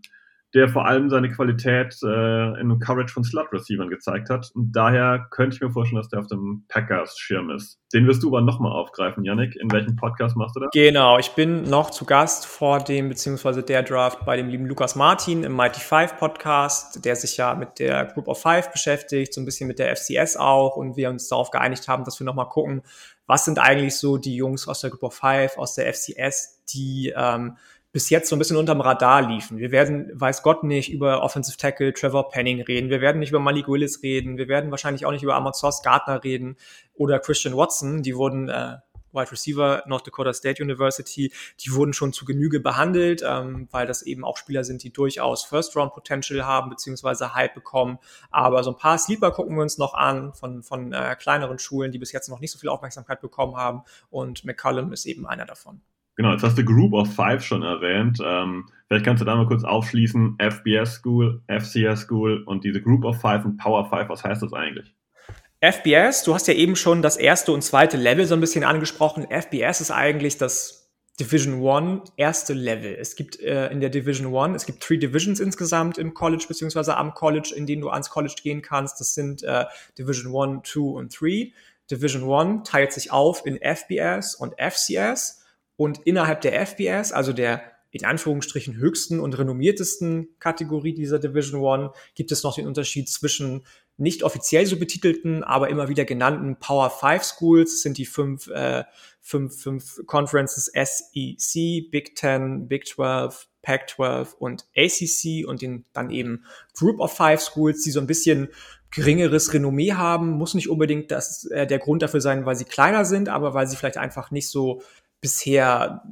Speaker 1: der vor allem seine Qualität äh, in Coverage von Slot-Receivern gezeigt hat. Und daher könnte ich mir vorstellen, dass der auf dem Packers-Schirm ist. Den wirst du aber nochmal aufgreifen, Yannick. In welchem Podcast machst du das?
Speaker 2: Genau, ich bin noch zu Gast vor dem, beziehungsweise der Draft bei dem lieben Lukas Martin im Mighty Five Podcast, der sich ja mit der Group of Five beschäftigt, so ein bisschen mit der FCS auch. Und wir uns darauf geeinigt haben, dass wir nochmal gucken, was sind eigentlich so die Jungs aus der Group of Five, aus der FCS, die ähm, bis jetzt so ein bisschen unterm Radar liefen. Wir werden, weiß Gott nicht, über Offensive Tackle Trevor Penning reden. Wir werden nicht über Malik Willis reden. Wir werden wahrscheinlich auch nicht über Amos Sauce Gardner reden oder Christian Watson. Die wurden äh, Wide Receiver North Dakota State University, die wurden schon zu Genüge behandelt, ähm, weil das eben auch Spieler sind, die durchaus First-Round-Potential haben, beziehungsweise Hype bekommen. Aber so ein paar Sleeper gucken wir uns noch an von, von äh, kleineren Schulen, die bis jetzt noch nicht so viel Aufmerksamkeit bekommen haben. Und McCullum ist eben einer davon.
Speaker 1: Genau, jetzt hast du Group of Five schon erwähnt. Ähm, vielleicht kannst du da mal kurz aufschließen. FBS School, FCS School und diese Group of Five und Power Five, was heißt das eigentlich?
Speaker 2: FBS, du hast ja eben schon das erste und zweite Level so ein bisschen angesprochen. FBS ist eigentlich das Division One erste Level. Es gibt äh, in der Division One, es gibt three Divisions insgesamt im College beziehungsweise am College, in denen du ans College gehen kannst. Das sind äh, Division One, Two und Three. Division One teilt sich auf in FBS und FCS. Und innerhalb der FBS, also der in Anführungsstrichen höchsten und renommiertesten Kategorie dieser Division One, gibt es noch den Unterschied zwischen nicht offiziell so betitelten, aber immer wieder genannten Power Five Schools. Sind die fünf, äh, fünf, fünf Conferences SEC, Big Ten, Big 12, Pac-12 und ACC und den dann eben Group of Five Schools, die so ein bisschen geringeres Renommee haben. Muss nicht unbedingt das, äh, der Grund dafür sein, weil sie kleiner sind, aber weil sie vielleicht einfach nicht so bisher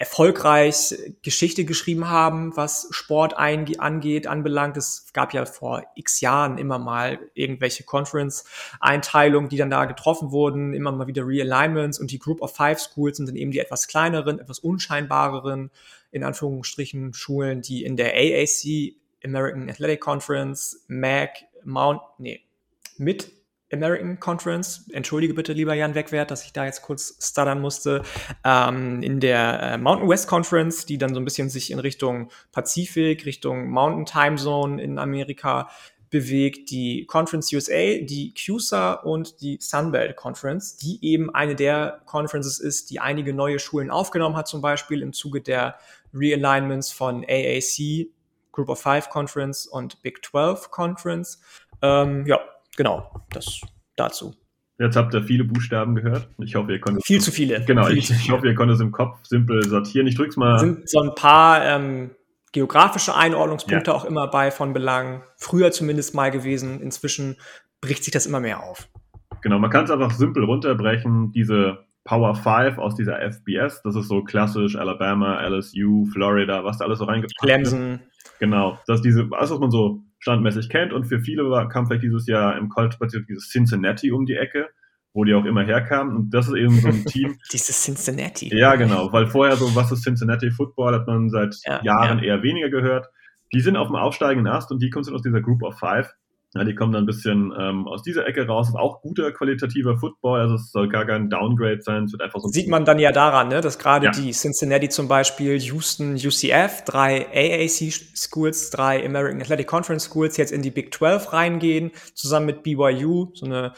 Speaker 2: erfolgreich Geschichte geschrieben haben, was Sport angeht, anbelangt. Es gab ja vor x Jahren immer mal irgendwelche Conference-Einteilungen, die dann da getroffen wurden, immer mal wieder Realignments und die Group of Five Schools sind dann eben die etwas kleineren, etwas unscheinbareren, in Anführungsstrichen, Schulen, die in der AAC, American Athletic Conference, MAC, Mount, nee, mit American Conference, entschuldige bitte, lieber Jan Wegwert, dass ich da jetzt kurz stuttern musste, ähm, in der äh, Mountain West Conference, die dann so ein bisschen sich in Richtung Pazifik, Richtung Mountain Time Zone in Amerika bewegt, die Conference USA, die CUSA und die Sunbelt Conference, die eben eine der Conferences ist, die einige neue Schulen aufgenommen hat, zum Beispiel im Zuge der Realignments von AAC, Group of Five Conference und Big 12 Conference. Ähm, ja, genau, das dazu.
Speaker 1: Jetzt habt ihr viele Buchstaben gehört. Ich hoffe, ihr konntet.
Speaker 2: Viel zu viele.
Speaker 1: Genau,
Speaker 2: Viel
Speaker 1: ich,
Speaker 2: zu
Speaker 1: ich
Speaker 2: viele.
Speaker 1: hoffe, ihr konntet es im Kopf simpel sortieren. Ich drück's mal.
Speaker 2: sind so ein paar ähm, geografische Einordnungspunkte auch immer bei von Belang. Früher zumindest mal gewesen. Inzwischen bricht sich das immer mehr auf.
Speaker 1: Genau, man kann es einfach simpel runterbrechen. Diese Power 5 aus dieser FBS, das ist so klassisch Alabama, LSU, Florida, was da alles so reingepackt ist.
Speaker 2: Clemson.
Speaker 1: Genau, das ist diese, alles, was man so standmäßig kennt. Und für viele war, kam vielleicht dieses Jahr im College dieses Cincinnati um die Ecke, wo die auch immer herkamen. Und das ist eben so ein Team.
Speaker 2: Dieses Cincinnati.
Speaker 1: ja, genau, weil vorher so, was ist Cincinnati Football, hat man seit
Speaker 2: Ja,
Speaker 1: Jahren
Speaker 2: ja.
Speaker 1: eher weniger gehört. Die sind auf dem aufsteigenden Ast und die kommen aus dieser Group of Five. Ja, die kommen dann ein bisschen ähm, aus dieser Ecke raus. Ist auch guter qualitativer Football, also es soll gar kein Downgrade sein. Es wird einfach so
Speaker 2: Sieht man dann ja daran, ne, dass gerade
Speaker 1: Ja.
Speaker 2: die Cincinnati zum Beispiel, Houston, UCF, drei AAC Schools, drei American Athletic Conference Schools jetzt in die Big 12 reingehen, zusammen mit BYU, so eine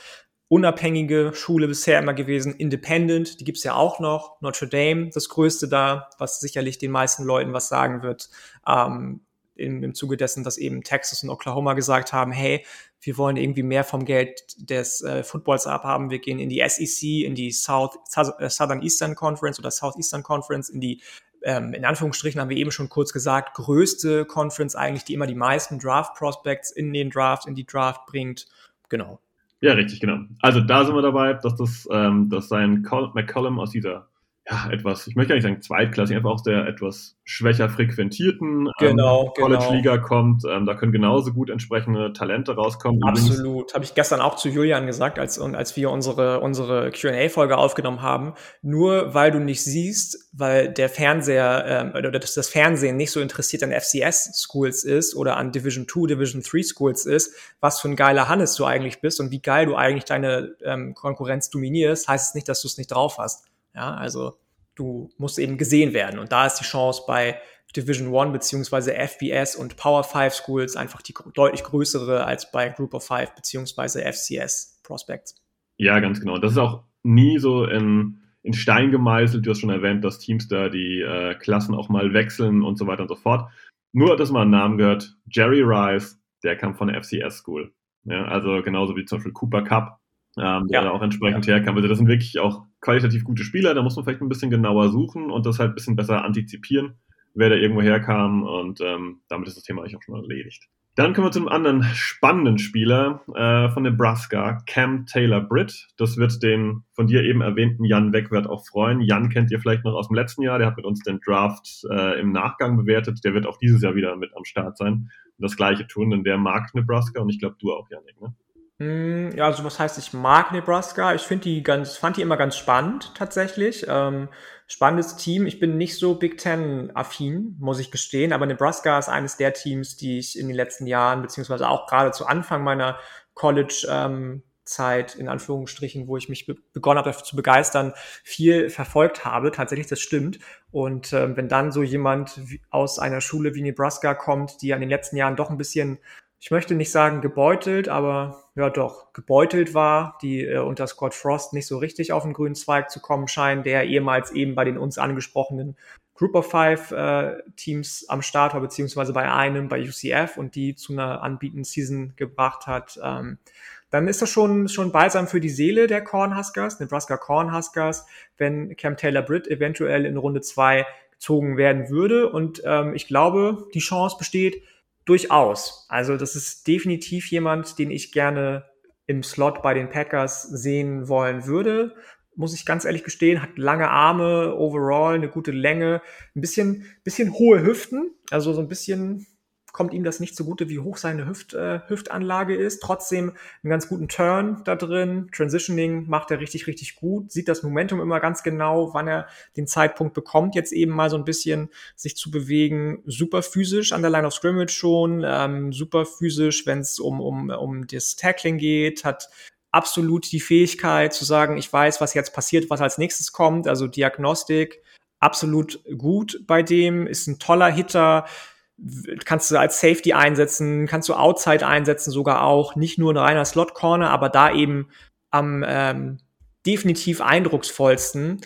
Speaker 2: unabhängige Schule bisher immer gewesen, Independent, die gibt's ja auch noch, Notre Dame, das größte da, was sicherlich den meisten Leuten was sagen wird, ähm, im, im Zuge dessen, dass eben Texas und Oklahoma gesagt haben, hey, wir wollen irgendwie mehr vom Geld des äh, Footballs abhaben. Wir gehen in die SEC, in die South, äh, Southern Eastern Conference oder Southeastern Conference, in die, ähm, in Anführungsstrichen haben wir eben schon kurz gesagt, größte Conference eigentlich, die immer die meisten Draft Prospects in den Draft, in die Draft bringt. Genau.
Speaker 1: Ja, richtig, genau. Also da sind wir dabei, dass das, ähm, dass sein Col McCollum aus dieser, ja, etwas, ich möchte gar nicht sagen zweitklassig, einfach aus der etwas schwächer frequentierten
Speaker 2: Genau,
Speaker 1: ähm, College-Liga
Speaker 2: genau.
Speaker 1: kommt. Ähm, da können genauso gut entsprechende Talente rauskommen.
Speaker 2: Absolut. Habe ich gestern auch zu Julian gesagt, als, als wir unsere, unsere QA-Folge aufgenommen haben. Nur weil du nicht siehst, weil der Fernseher ähm, oder das, das Fernsehen nicht so interessiert an FCS-Schools ist oder an Division 2, Division 3 Schools ist, was für ein geiler Hannes du eigentlich bist und wie geil du eigentlich deine ähm, Konkurrenz dominierst, heißt es nicht, dass du es nicht drauf hast. Ja, also du musst eben gesehen werden. Und da ist die Chance bei Division 1 beziehungsweise FBS und Power 5 Schools einfach die deutlich größere als bei Group of 5 beziehungsweise FCS Prospects.
Speaker 1: Ja, ganz genau. Das ist auch nie so in, in Stein gemeißelt. Du hast schon erwähnt, dass Teams da die äh, Klassen auch mal wechseln und so weiter und so fort. Nur, dass man einen Namen gehört, Jerry Rice, der kam von der FCS School. Ja, also genauso wie zum Beispiel Cooper Cup, ähm, der
Speaker 2: Ja.
Speaker 1: auch entsprechend herkam. Also das sind wirklich auch qualitativ gute Spieler. Da muss man vielleicht ein bisschen genauer suchen und das halt ein bisschen besser antizipieren, wer da irgendwo herkam. Und ähm, damit ist das Thema eigentlich auch schon erledigt. Dann kommen wir zu einem anderen spannenden Spieler äh, von Nebraska, Cam Taylor Britt. Das wird den von dir eben erwähnten Jan Wegwert auch freuen. Jan kennt ihr vielleicht noch aus dem letzten Jahr. Der hat mit uns den Draft äh, im Nachgang bewertet. Der wird auch dieses Jahr wieder mit am Start sein und das Gleiche tun, denn der mag Nebraska und ich glaube du auch, Janik. Ne?
Speaker 2: Hm, Ja, also was heißt, ich mag Nebraska. Ich finde die ganz, fand die immer ganz spannend tatsächlich. Ähm, spannendes Team. Ich bin nicht so Big Ten affin, muss ich gestehen, aber Nebraska ist eines der Teams, die ich in den letzten Jahren, beziehungsweise auch gerade zu Anfang meiner College ähm, Zeit, in Anführungsstrichen, wo ich mich be begonnen habe, dafür zu begeistern, viel verfolgt habe. Tatsächlich, das stimmt. Und ähm, wenn dann so jemand aus einer Schule wie Nebraska kommt, die ja in den letzten Jahren doch ein bisschen ich möchte nicht sagen gebeutelt, aber ja doch, gebeutelt war, die äh, unter Scott Frost nicht so richtig auf den grünen Zweig zu kommen scheinen, der ehemals eben bei den uns angesprochenen Group of Five äh, Teams am Start war, beziehungsweise bei einem, bei UCF und die zu einer anbietenden Season gebracht hat. Ähm, dann ist das schon, schon balsam für die Seele der Cornhuskers, Nebraska Cornhuskers, wenn Cam Taylor Britt eventuell in Runde zwei gezogen werden würde. Und ähm, ich glaube, die Chance besteht, Durchaus. Also das ist definitiv jemand, den ich gerne im Slot bei den Packers sehen wollen würde. muss ich ganz ehrlich gestehen, hat lange Arme, overall eine gute Länge, ein bisschen, bisschen hohe Hüften, also so ein bisschen kommt ihm das nicht zugute, wie hoch seine Hüft, äh, Hüftanlage ist. Trotzdem einen ganz guten Turn da drin. Transitioning macht er richtig, richtig gut. Sieht das Momentum immer ganz genau, wann er den Zeitpunkt bekommt, jetzt eben mal so ein bisschen sich zu bewegen. Super physisch an der Line of Scrimmage schon. Ähm, super physisch, wenn es um, um, um das Tackling geht. Hat absolut die Fähigkeit zu sagen, ich weiß, was jetzt passiert, was als nächstes kommt. Also Diagnostik absolut gut bei dem, ist ein toller Hitter, kannst du als Safety einsetzen, kannst du Outside einsetzen sogar auch, nicht nur ein reiner Slot Corner, aber da eben am ähm, definitiv eindrucksvollsten.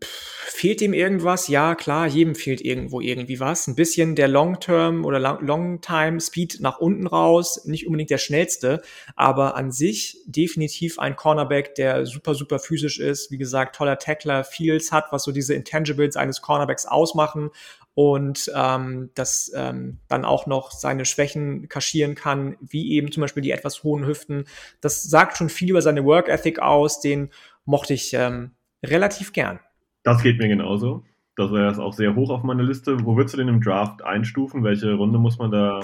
Speaker 2: fehlt dem irgendwas? Ja, klar, jedem fehlt irgendwo irgendwie was. Ein bisschen der Long-Term oder Long-Time-Speed nach unten raus, nicht unbedingt der schnellste, aber an sich definitiv ein Cornerback, der super, super physisch ist. Wie gesagt, toller Tackler, Fields hat, was so diese Intangibles eines Cornerbacks ausmachen und ähm, das ähm, dann auch noch seine Schwächen kaschieren kann, wie eben zum Beispiel die etwas hohen Hüften. Das sagt schon viel über seine Work Ethic aus, den mochte ich ähm, relativ gern.
Speaker 1: Das geht mir genauso. Das wäre jetzt auch sehr hoch auf meiner Liste. Wo würdest du den im Draft einstufen? Welche Runde muss man da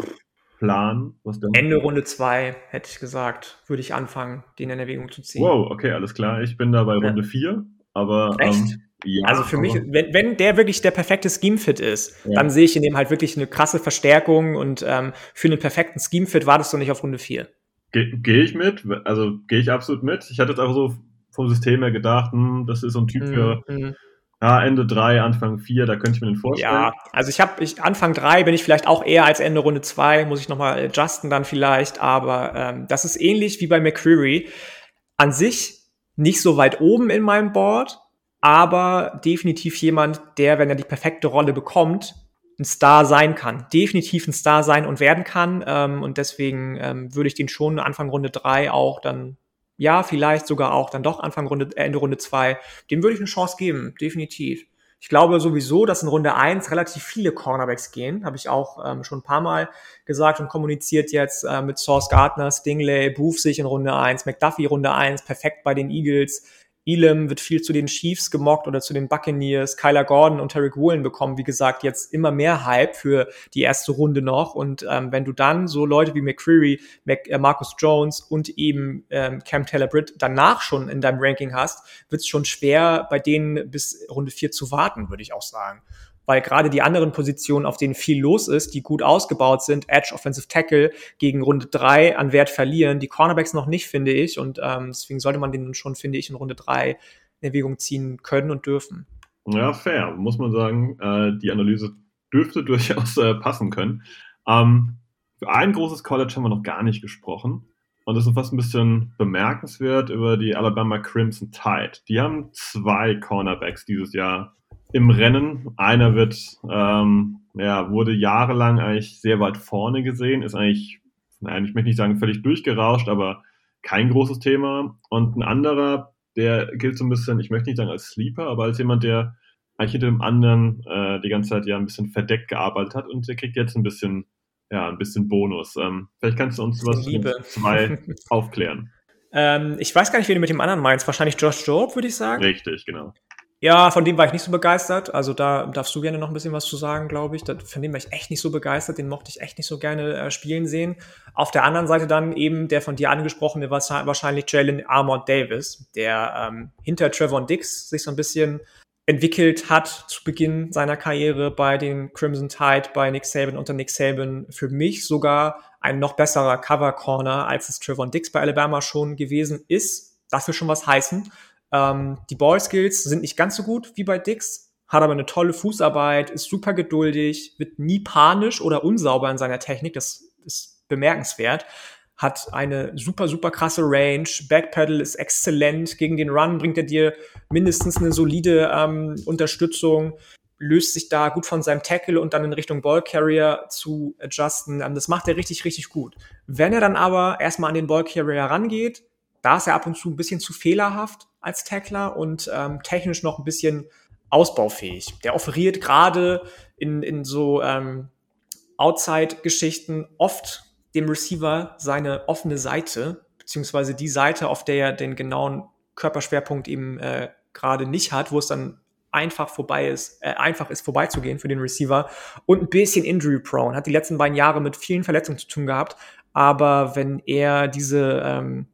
Speaker 1: planen?
Speaker 2: Ende Runde 2, hätte ich gesagt, würde ich anfangen, den in Erwägung zu ziehen.
Speaker 1: Wow, okay, alles klar. Ich bin da bei Runde 4, ja. aber
Speaker 2: Echt? Ähm, ja, also für mich, wenn, wenn der wirklich der perfekte Scheme-Fit ist, ja. dann sehe ich in dem halt wirklich eine krasse Verstärkung und ähm, für einen perfekten Scheme-Fit wartest du nicht auf Runde 4.
Speaker 1: Gehe geh ich mit, also gehe ich absolut mit. Ich hatte jetzt einfach so vom System her gedacht, hm, das ist so ein Typ für mhm. ja, Ende 3, Anfang 4, da könnte ich mir den vorstellen. Ja,
Speaker 2: also ich habe, ich, Anfang 3 bin ich vielleicht auch eher als Ende Runde 2, muss ich nochmal adjusten dann vielleicht, aber ähm, das ist ähnlich wie bei McCreary. An sich nicht so weit oben in meinem Board, aber definitiv jemand, der, wenn er die perfekte Rolle bekommt, ein Star sein kann. Definitiv ein Star sein und werden kann. Ähm, und deswegen ähm, würde ich den schon Anfang Runde drei auch dann, ja, vielleicht sogar auch dann doch Anfang Runde, äh, Ende Runde zwei. dem würde ich eine Chance geben, definitiv. Ich glaube sowieso, dass in Runde eins relativ viele Cornerbacks gehen. Habe ich auch ähm, schon ein paar Mal gesagt und kommuniziert jetzt äh, mit Source Gardner, Stingley, Booth sich in Runde eins, McDuffie Runde eins, perfekt bei den Eagles. Elam wird viel zu den Chiefs gemockt oder zu den Buccaneers. Kyler Gordon und Tarek Woolen bekommen, wie gesagt, jetzt immer mehr Hype für die erste Runde noch. Und ähm, wenn du dann so Leute wie McCreary, Mac, äh, Marcus Jones und eben ähm, Cam Taylor Britt danach schon in deinem Ranking hast, wird es schon schwer, bei denen bis Runde 4 zu warten, würde ich auch sagen weil gerade die anderen Positionen, auf denen viel los ist, die gut ausgebaut sind, Edge, Offensive Tackle, gegen Runde drei an Wert verlieren. Die Cornerbacks noch nicht, finde ich. Und ähm, deswegen sollte man den schon, finde ich, in Runde drei in Erwägung ziehen können und dürfen.
Speaker 1: Ja, fair, muss man sagen. Äh, die Analyse dürfte durchaus äh, passen können. Ähm, für ein großes College haben wir noch gar nicht gesprochen. Und das ist fast ein bisschen bemerkenswert über die Alabama Crimson Tide. Die haben zwei Cornerbacks dieses Jahr im Rennen. Einer wird, ähm, ja, wurde jahrelang eigentlich sehr weit vorne gesehen, ist eigentlich, nein, ich möchte nicht sagen völlig durchgerauscht, aber kein großes Thema. Und ein anderer, der gilt so ein bisschen, ich möchte nicht sagen als Sleeper, aber als jemand, der eigentlich hinter dem anderen äh, die ganze Zeit ja ein bisschen verdeckt gearbeitet hat und der kriegt jetzt ein bisschen, ja, ein bisschen Bonus. Ähm, vielleicht kannst du uns was
Speaker 2: Liebe.
Speaker 1: zwei aufklären.
Speaker 2: Ähm, ich weiß gar nicht, wie du mit dem anderen meinst. Wahrscheinlich Josh Job, würde ich sagen.
Speaker 1: Richtig, genau.
Speaker 2: Ja, von dem war ich nicht so begeistert. Also da darfst du gerne noch ein bisschen was zu sagen, glaube ich. von dem war ich echt nicht so begeistert. Den mochte ich echt nicht so gerne äh, spielen sehen. Auf der anderen Seite dann eben der von dir angesprochene wahrscheinlich Jalen Armond Davis, der ähm, hinter Trevor Dix sich so ein bisschen entwickelt hat zu Beginn seiner Karriere bei den Crimson Tide, bei Nick Saban unter Nick Saban. Für mich sogar ein noch besserer Cover Corner, als es Trevor Dix bei Alabama schon gewesen ist. Das will schon was heißen. Ähm, die Ballskills sind nicht ganz so gut wie bei Dix, hat aber eine tolle Fußarbeit, ist super geduldig, wird nie panisch oder unsauber in seiner Technik, das ist bemerkenswert. Hat eine super, super krasse Range. Backpedal ist exzellent. Gegen den Run bringt er dir mindestens eine solide ähm, Unterstützung löst sich da gut von seinem Tackle und dann in Richtung Ballcarrier zu adjusten. Ähm, das macht er richtig, richtig gut. Wenn er dann aber erstmal an den Ballcarrier rangeht, da ist er ab und zu ein bisschen zu fehlerhaft als Tackler und ähm, technisch noch ein bisschen ausbaufähig. Der offeriert gerade in, in so ähm, Outside-Geschichten oft dem Receiver seine offene Seite, beziehungsweise die Seite, auf der er den genauen Körperschwerpunkt eben äh, gerade nicht hat, wo es dann einfach vorbei ist, äh, einfach ist vorbeizugehen für den Receiver und ein bisschen injury prone. Hat die letzten beiden Jahre mit vielen Verletzungen zu tun gehabt, aber wenn er diese ähm,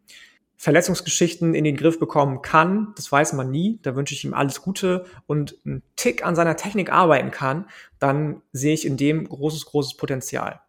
Speaker 2: Verletzungsgeschichten in den Griff bekommen kann, das weiß man nie, da wünsche ich ihm alles Gute und einen Tick an seiner Technik arbeiten kann, dann sehe ich in dem großes, großes Potenzial.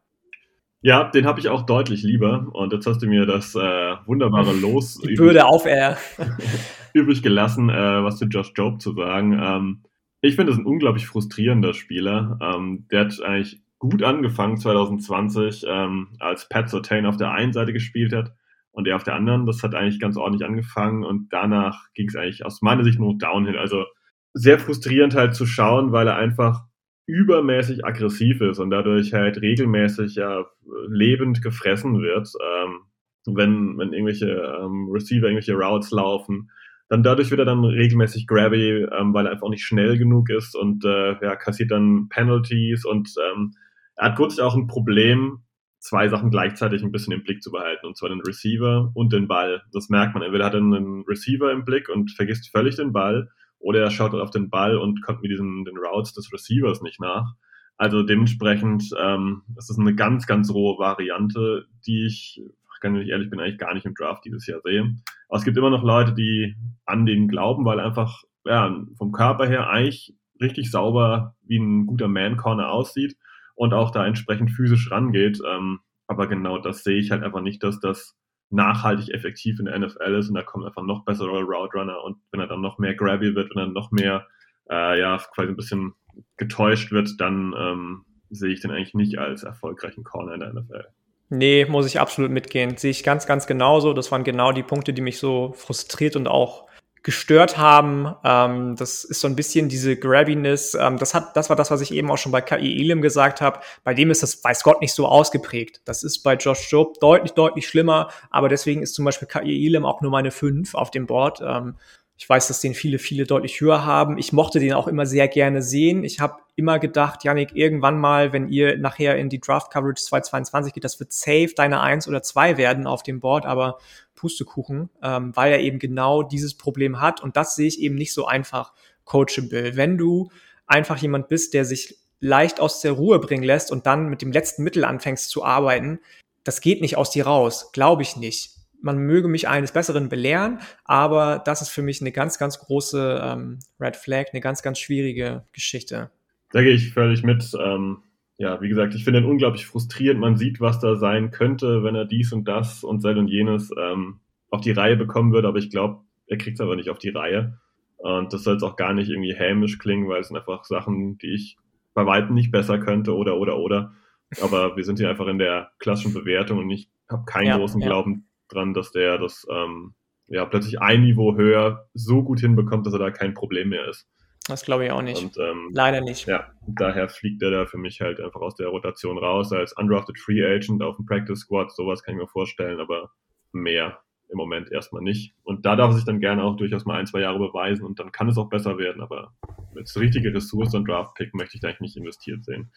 Speaker 1: Ja, den habe ich auch deutlich lieber. Und jetzt hast du mir das äh, wunderbare Los
Speaker 2: Die Bürde auf er.
Speaker 1: übrig gelassen, äh, was zu Josh Job zu sagen. Ähm, ich finde es ein unglaublich frustrierender Spieler. Ähm, der hat eigentlich gut angefangen 2020, ähm, als Pat Sotain auf der einen Seite gespielt hat und er auf der anderen. Das hat eigentlich ganz ordentlich angefangen und danach ging es eigentlich aus meiner Sicht nur downhill. Also sehr frustrierend halt zu schauen, weil er einfach übermäßig aggressiv ist und dadurch halt regelmäßig ja lebend gefressen wird, ähm, wenn, wenn irgendwelche ähm, Receiver irgendwelche Routes laufen. Dann dadurch wird er dann regelmäßig grabby, ähm, weil er einfach nicht schnell genug ist und äh, ja, kassiert dann Penalties und ähm, er hat kurz auch ein Problem, zwei Sachen gleichzeitig ein bisschen im Blick zu behalten, und zwar den Receiver und den Ball. Das merkt man. Entweder hat er einen Receiver im Blick und vergisst völlig den Ball, oder er schaut auf den Ball und kommt mit diesen den Routes des Receivers nicht nach. Also dementsprechend ähm, ist es eine ganz, ganz rohe Variante, die ich, wenn ich ehrlich bin, eigentlich gar nicht im Draft dieses Jahr sehe. Aber es gibt immer noch Leute, die an den glauben, weil einfach ja, vom Körper her eigentlich richtig sauber wie ein guter Man-Corner aussieht und auch da entsprechend physisch rangeht. Ähm, aber genau das sehe ich halt einfach nicht, dass das nachhaltig effektiv in der NFL ist und da kommen einfach noch bessere Route Runner und wenn er dann noch mehr grabby wird, wenn er noch mehr äh, ja quasi ein bisschen getäuscht wird, dann ähm, sehe ich den eigentlich nicht als erfolgreichen Corner in der NFL.
Speaker 2: Nee, muss ich absolut mitgehen. Sehe ich ganz, ganz genauso. Das waren genau die Punkte, die mich so frustriert und auch gestört haben. Ähm, das ist so ein bisschen diese Grabbiness. Ähm, das hat, das war das, was ich eben auch schon bei KI Elim gesagt habe. Bei dem ist das, weiß Gott, nicht so ausgeprägt. Das ist bei Josh Job deutlich, deutlich schlimmer. Aber deswegen ist zum Beispiel KI Elim auch nur meine 5 auf dem Board. Ähm, ich weiß, dass den viele, viele deutlich höher haben. Ich mochte den auch immer sehr gerne sehen. Ich habe immer gedacht, Yannick, irgendwann mal, wenn ihr nachher in die Draft Coverage 222 geht, das wird safe deine 1 oder 2 werden auf dem Board. Aber Pustekuchen, ähm, weil er eben genau dieses Problem hat. Und das sehe ich eben nicht so einfach coachable. Wenn du einfach jemand bist, der sich leicht aus der Ruhe bringen lässt und dann mit dem letzten Mittel anfängst zu arbeiten, das geht nicht aus dir raus, glaube ich nicht. Man möge mich eines Besseren belehren, aber das ist für mich eine ganz, ganz große ähm, Red Flag, eine ganz, ganz schwierige Geschichte.
Speaker 1: Da gehe ich völlig mit. Ähm, ja, wie gesagt, ich finde ihn unglaublich frustrierend. Man sieht, was da sein könnte, wenn er dies und das und sein und jenes ähm, auf die Reihe bekommen würde, aber ich glaube, er kriegt es aber nicht auf die Reihe. Und das soll jetzt auch gar nicht irgendwie hämisch klingen, weil es sind einfach Sachen, die ich bei weitem nicht besser könnte oder oder oder. Aber wir sind hier einfach in der klassischen Bewertung und ich habe keinen ja, großen ja. Glauben dran, dass der das ähm, ja plötzlich ein Niveau höher so gut hinbekommt, dass er da kein Problem mehr ist.
Speaker 2: Das glaube ich auch nicht.
Speaker 1: Und, ähm,
Speaker 2: Leider nicht.
Speaker 1: Ja, daher fliegt er da für mich halt einfach aus der Rotation raus. Als undrafted Free Agent auf dem Practice Squad, sowas kann ich mir vorstellen, aber mehr im Moment erstmal nicht. Und da darf er sich dann gerne auch durchaus mal ein, zwei Jahre beweisen und dann kann es auch besser werden, aber mit richtige Ressource und Draft-Pick möchte ich da eigentlich nicht investiert sehen.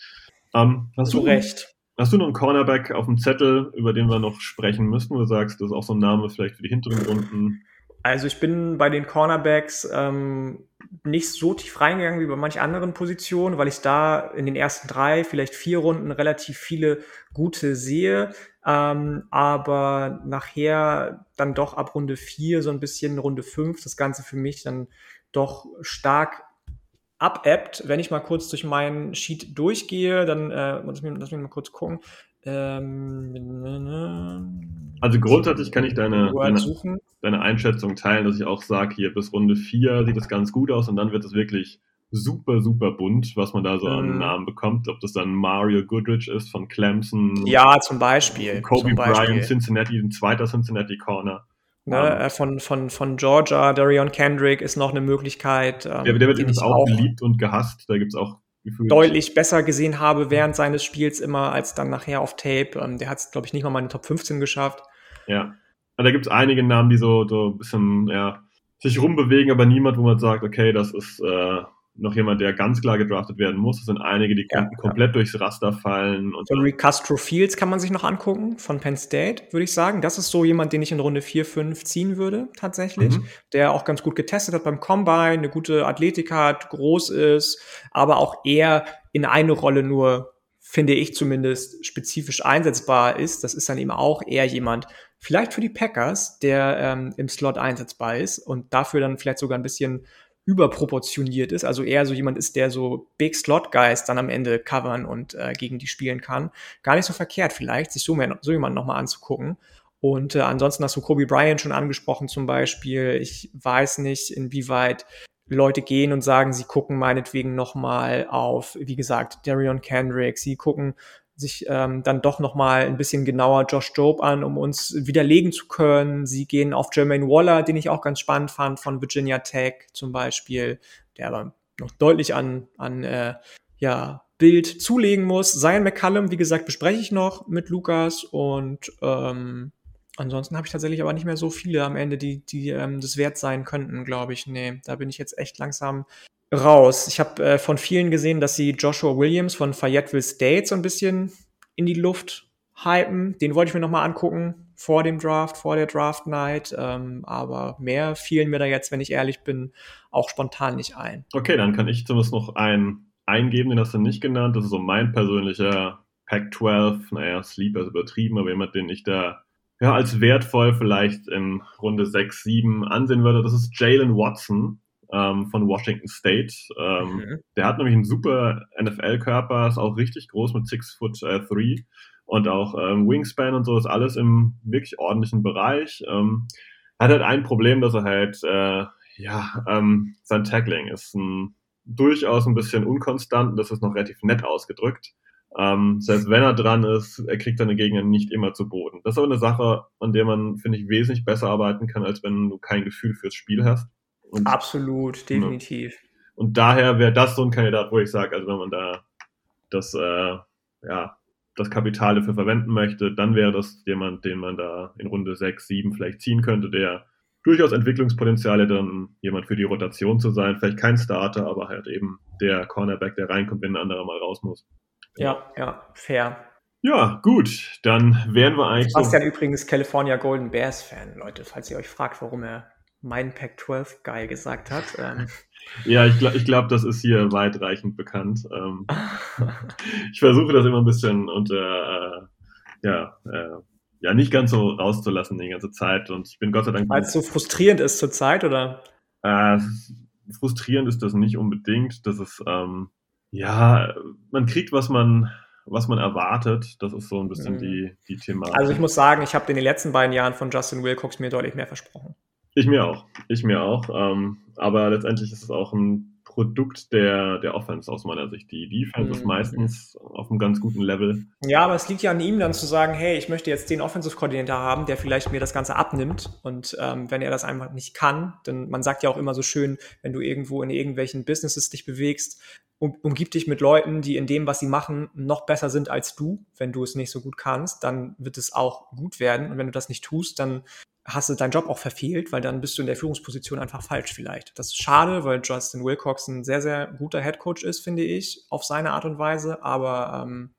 Speaker 2: Ähm, hast du, Recht.
Speaker 1: Hast du noch einen Cornerback auf dem Zettel, über den wir noch sprechen müssen, du sagst, das ist auch so ein Name vielleicht für die hinteren Runden?
Speaker 2: Also ich bin bei den Cornerbacks ähm, nicht so tief reingegangen wie bei manch anderen Positionen, weil ich da in den ersten drei, vielleicht vier Runden relativ viele gute sehe. Ähm, aber nachher dann doch ab Runde vier so ein bisschen Runde fünf das Ganze für mich dann doch stark abebbt. Wenn ich mal kurz durch meinen Sheet durchgehe, dann äh, lass, mich, lass mich mal kurz gucken.
Speaker 1: Ähm, also grundsätzlich kann ich deine, deine, deine, Einschätzung teilen, dass ich auch sage, hier bis Runde 4 sieht das ganz gut aus und dann wird es wirklich super, super bunt, was man da so an mhm. Namen bekommt. Ob das dann Mario Goodrich ist von Clemson.
Speaker 2: Ja, zum Beispiel.
Speaker 1: Kobe
Speaker 2: zum
Speaker 1: Beispiel. Bryant, Cincinnati, ein zweiter Cincinnati Corner.
Speaker 2: Ne, ähm, von, von, von Georgia, Darion Kendrick ist noch eine Möglichkeit.
Speaker 1: Ähm, der, der wird übrigens auch, geliebt und gehasst. Da gibt es auch
Speaker 2: gefühlt. deutlich besser gesehen habe während seines Spiels immer als dann nachher auf Tape. Ähm, der hat es, glaube ich, nicht mal meine Top 15 geschafft.
Speaker 1: Ja. Also da gibt es einige Namen, die so, so ein bisschen ja, sich rumbewegen, aber niemand, wo man sagt, okay, das ist äh, noch jemand, der ganz klar gedraftet werden muss. Es sind einige, die ja, komplett ja. durchs Raster fallen.
Speaker 2: Und so Castro Fields kann man sich noch angucken von Penn State, würde ich sagen. Das ist so jemand, den ich in Runde 4, 5 ziehen würde, tatsächlich. Mhm. Der auch ganz gut getestet hat beim Combine, eine gute Athletik hat, groß ist, aber auch eher in eine Rolle nur finde ich zumindest, spezifisch einsetzbar ist. Das ist dann eben auch eher jemand, vielleicht für die Packers, der ähm, im Slot einsetzbar ist und dafür dann vielleicht sogar ein bisschen überproportioniert ist, also eher so jemand ist, der so Big Slot Guys dann am Ende covern und äh, gegen die spielen kann. Gar nicht so verkehrt vielleicht, sich so, mehr, so jemanden nochmal anzugucken. Und äh, ansonsten hast du Kobe Bryant schon angesprochen zum Beispiel. Ich weiß nicht, inwieweit Leute gehen und sagen, sie gucken meinetwegen nochmal auf, wie gesagt, Darion Kendrick, sie gucken sich ähm, dann doch nochmal ein bisschen genauer Josh Job an, um uns widerlegen zu können. Sie gehen auf Jermaine Waller, den ich auch ganz spannend fand, von Virginia Tech zum Beispiel, der aber noch deutlich an, an äh, ja, Bild zulegen muss. Zion McCallum, wie gesagt, bespreche ich noch mit Lukas und ähm, Ansonsten habe ich tatsächlich aber nicht mehr so viele am Ende, die, die ähm, das wert sein könnten, glaube ich. Nee, da bin ich jetzt echt langsam raus. Ich habe äh, von vielen gesehen, dass sie Joshua Williams von Fayetteville State so ein bisschen in die Luft hypen. Den wollte ich mir nochmal angucken vor dem Draft, vor der Draft Night. Ähm, aber mehr fielen mir da jetzt, wenn ich ehrlich bin, auch spontan nicht ein.
Speaker 1: Okay, dann kann ich zumindest noch einen eingeben, den hast du nicht genannt. Das ist so mein persönlicher Pac-12, naja, Sleeper ist übertrieben, aber jemand, den ich da ja, als wertvoll vielleicht in Runde 6, 7 ansehen würde. Das ist Jalen Watson ähm, von Washington State. Ähm, mhm. Der hat nämlich einen super NFL-Körper, ist auch richtig groß mit 6 foot 3 äh, und auch ähm, Wingspan und so ist alles im wirklich ordentlichen Bereich. Ähm, hat halt ein Problem, dass er halt, äh, ja, ähm, sein Tackling ist ein, durchaus ein bisschen unkonstant. Das ist noch relativ nett ausgedrückt. Ähm, selbst wenn er dran ist, er kriegt seine Gegner nicht immer zu Boden. Das ist aber eine Sache, an der man, finde ich, wesentlich besser arbeiten kann, als wenn du kein Gefühl fürs Spiel hast.
Speaker 2: Und, Absolut, definitiv.
Speaker 1: Ne. Und daher wäre das so ein Kandidat, wo ich sage, also wenn man da das, äh, ja, das Kapital dafür verwenden möchte, dann wäre das jemand, den man da in Runde 6, 7 vielleicht ziehen könnte, der durchaus Entwicklungspotenziale dann jemand für die Rotation zu sein. Vielleicht kein Starter, aber halt eben der Cornerback, der reinkommt, wenn ein anderer mal raus muss.
Speaker 2: Ja, ja, fair.
Speaker 1: Ja, gut, dann wären wir eigentlich.
Speaker 2: Bastian so übrigens California Golden Bears Fan, Leute, falls ihr euch fragt, warum er mein Pac-12 Guy gesagt hat. Ähm.
Speaker 1: Ja, ich glaube, ich glaub, das ist hier weitreichend bekannt. Ähm, ich versuche das immer ein bisschen unter, äh, ja, äh, ja, nicht ganz so rauszulassen die ganze Zeit. Und ich bin Gott sei Dank.
Speaker 2: Weil es so frustrierend ist zur Zeit, oder?
Speaker 1: Äh, frustrierend ist das nicht unbedingt. Das ist, ähm, ja, man kriegt, was man, was man erwartet. Das ist so ein bisschen mhm. die, die Thematik.
Speaker 2: Also ich muss sagen, ich habe in den letzten beiden Jahren von Justin Wilcox mir deutlich mehr versprochen.
Speaker 1: Ich mir auch. Ich mir auch. Ähm, aber letztendlich ist es auch ein Produkt der, der Offense aus meiner Sicht. Die Defense mhm. ist meistens auf einem ganz guten Level.
Speaker 2: Ja, aber es liegt ja an ihm dann zu sagen, hey, ich möchte jetzt den Offensive-Koordinator haben, der vielleicht mir das Ganze abnimmt. Und ähm, wenn er das einfach nicht kann, denn man sagt ja auch immer so schön, wenn du irgendwo in irgendwelchen Businesses dich bewegst, um, umgib dich mit Leuten, die in dem, was sie machen, noch besser sind als du. Wenn du es nicht so gut kannst, dann wird es auch gut werden. Und wenn du das nicht tust, dann hast du deinen Job auch verfehlt, weil dann bist du in der Führungsposition einfach falsch vielleicht. Das ist schade, weil Justin Wilcox ein sehr, sehr guter Headcoach ist, finde ich, auf seine Art und Weise. Aber ähm,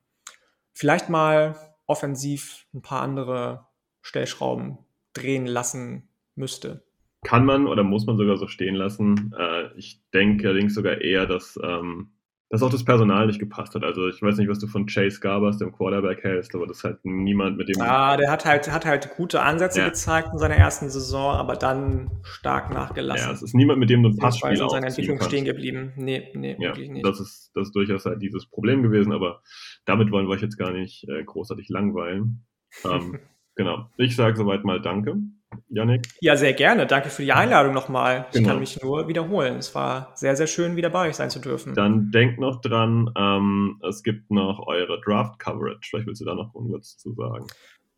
Speaker 2: vielleicht mal offensiv ein paar andere Stellschrauben drehen lassen müsste.
Speaker 1: Kann man oder muss man sogar so stehen lassen. Äh, ich denke allerdings sogar eher, dass ähm, dass auch das Personal nicht gepasst hat. Also ich weiß nicht, was du von Chase Garbers, dem Quarterback, hältst, aber das ist halt niemand, mit dem.
Speaker 2: Ah, der hat halt, hat halt gute Ansätze ja. gezeigt in seiner ersten Saison, aber dann stark nachgelassen.
Speaker 1: Ja, es ist niemand, mit dem du ein Passspiel
Speaker 2: in seiner Entwicklung stehen geblieben. Nee, nee, ja, wirklich nicht.
Speaker 1: Das ist, das ist durchaus halt dieses Problem gewesen, aber damit wollen wir euch jetzt gar nicht äh, großartig langweilen. ähm, genau. Ich sage soweit mal Danke. Janik?
Speaker 2: Ja, sehr gerne. Danke für die Einladung nochmal. Ich genau. kann mich nur wiederholen. Es war sehr, sehr schön, wieder bei euch sein zu dürfen.
Speaker 1: Dann denkt noch dran, ähm, es gibt noch eure Draft-Coverage. Vielleicht willst du da noch irgendwas zu sagen.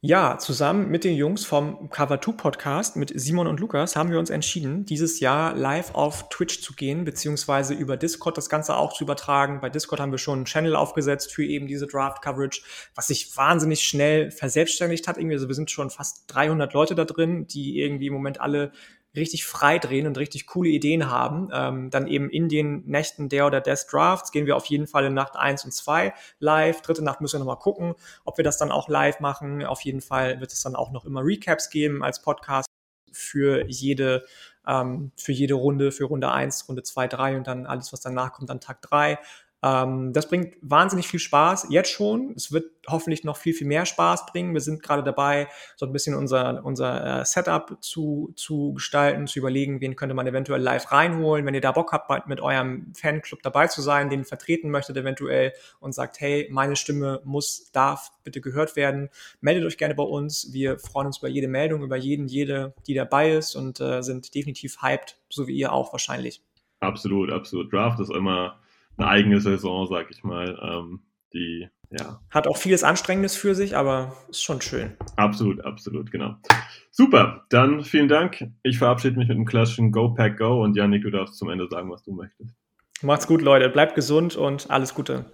Speaker 2: Ja, zusammen mit den Jungs vom Cover 2 Podcast mit Simon und Lukas haben wir uns entschieden, dieses Jahr live auf Twitch zu gehen, beziehungsweise über Discord das Ganze auch zu übertragen. Bei Discord haben wir schon einen Channel aufgesetzt für eben diese Draft Coverage, was sich wahnsinnig schnell verselbstständigt hat. Irgendwie, also wir sind schon fast 300 Leute da drin, die irgendwie im Moment alle richtig frei drehen und richtig coole Ideen haben. Ähm, dann eben in den Nächten der oder des Drafts gehen wir auf jeden Fall in Nacht 1 und 2 live. Dritte Nacht müssen wir nochmal gucken, ob wir das dann auch live machen. Auf jeden Fall wird es dann auch noch immer Recaps geben als Podcast für jede, ähm, für jede Runde, für Runde 1, Runde 2, 3 und dann alles, was danach kommt, dann Tag 3. Ähm, das bringt wahnsinnig viel Spaß, jetzt schon. Es wird hoffentlich noch viel, viel mehr Spaß bringen. Wir sind gerade dabei, so ein bisschen unser, unser äh, Setup zu, zu gestalten, zu überlegen, wen könnte man eventuell live reinholen. Wenn ihr da Bock habt, mit eurem Fanclub dabei zu sein, den vertreten möchtet eventuell und sagt, hey, meine Stimme muss, darf bitte gehört werden, meldet euch gerne bei uns. Wir freuen uns über jede Meldung, über jeden, jede, die dabei ist und äh, sind definitiv hyped, so wie ihr auch wahrscheinlich.
Speaker 1: Absolut, absolut. Draft ist immer eine eigene Saison, sag ich mal. Ähm, die, ja.
Speaker 2: Hat auch vieles Anstrengendes für sich, aber ist schon schön.
Speaker 1: Absolut, absolut, genau. Super, dann vielen Dank. Ich verabschiede mich mit einem klassischen Go Pack Go und Janik, du darfst zum Ende sagen, was du möchtest.
Speaker 2: Macht's gut, Leute. Bleibt gesund und alles Gute.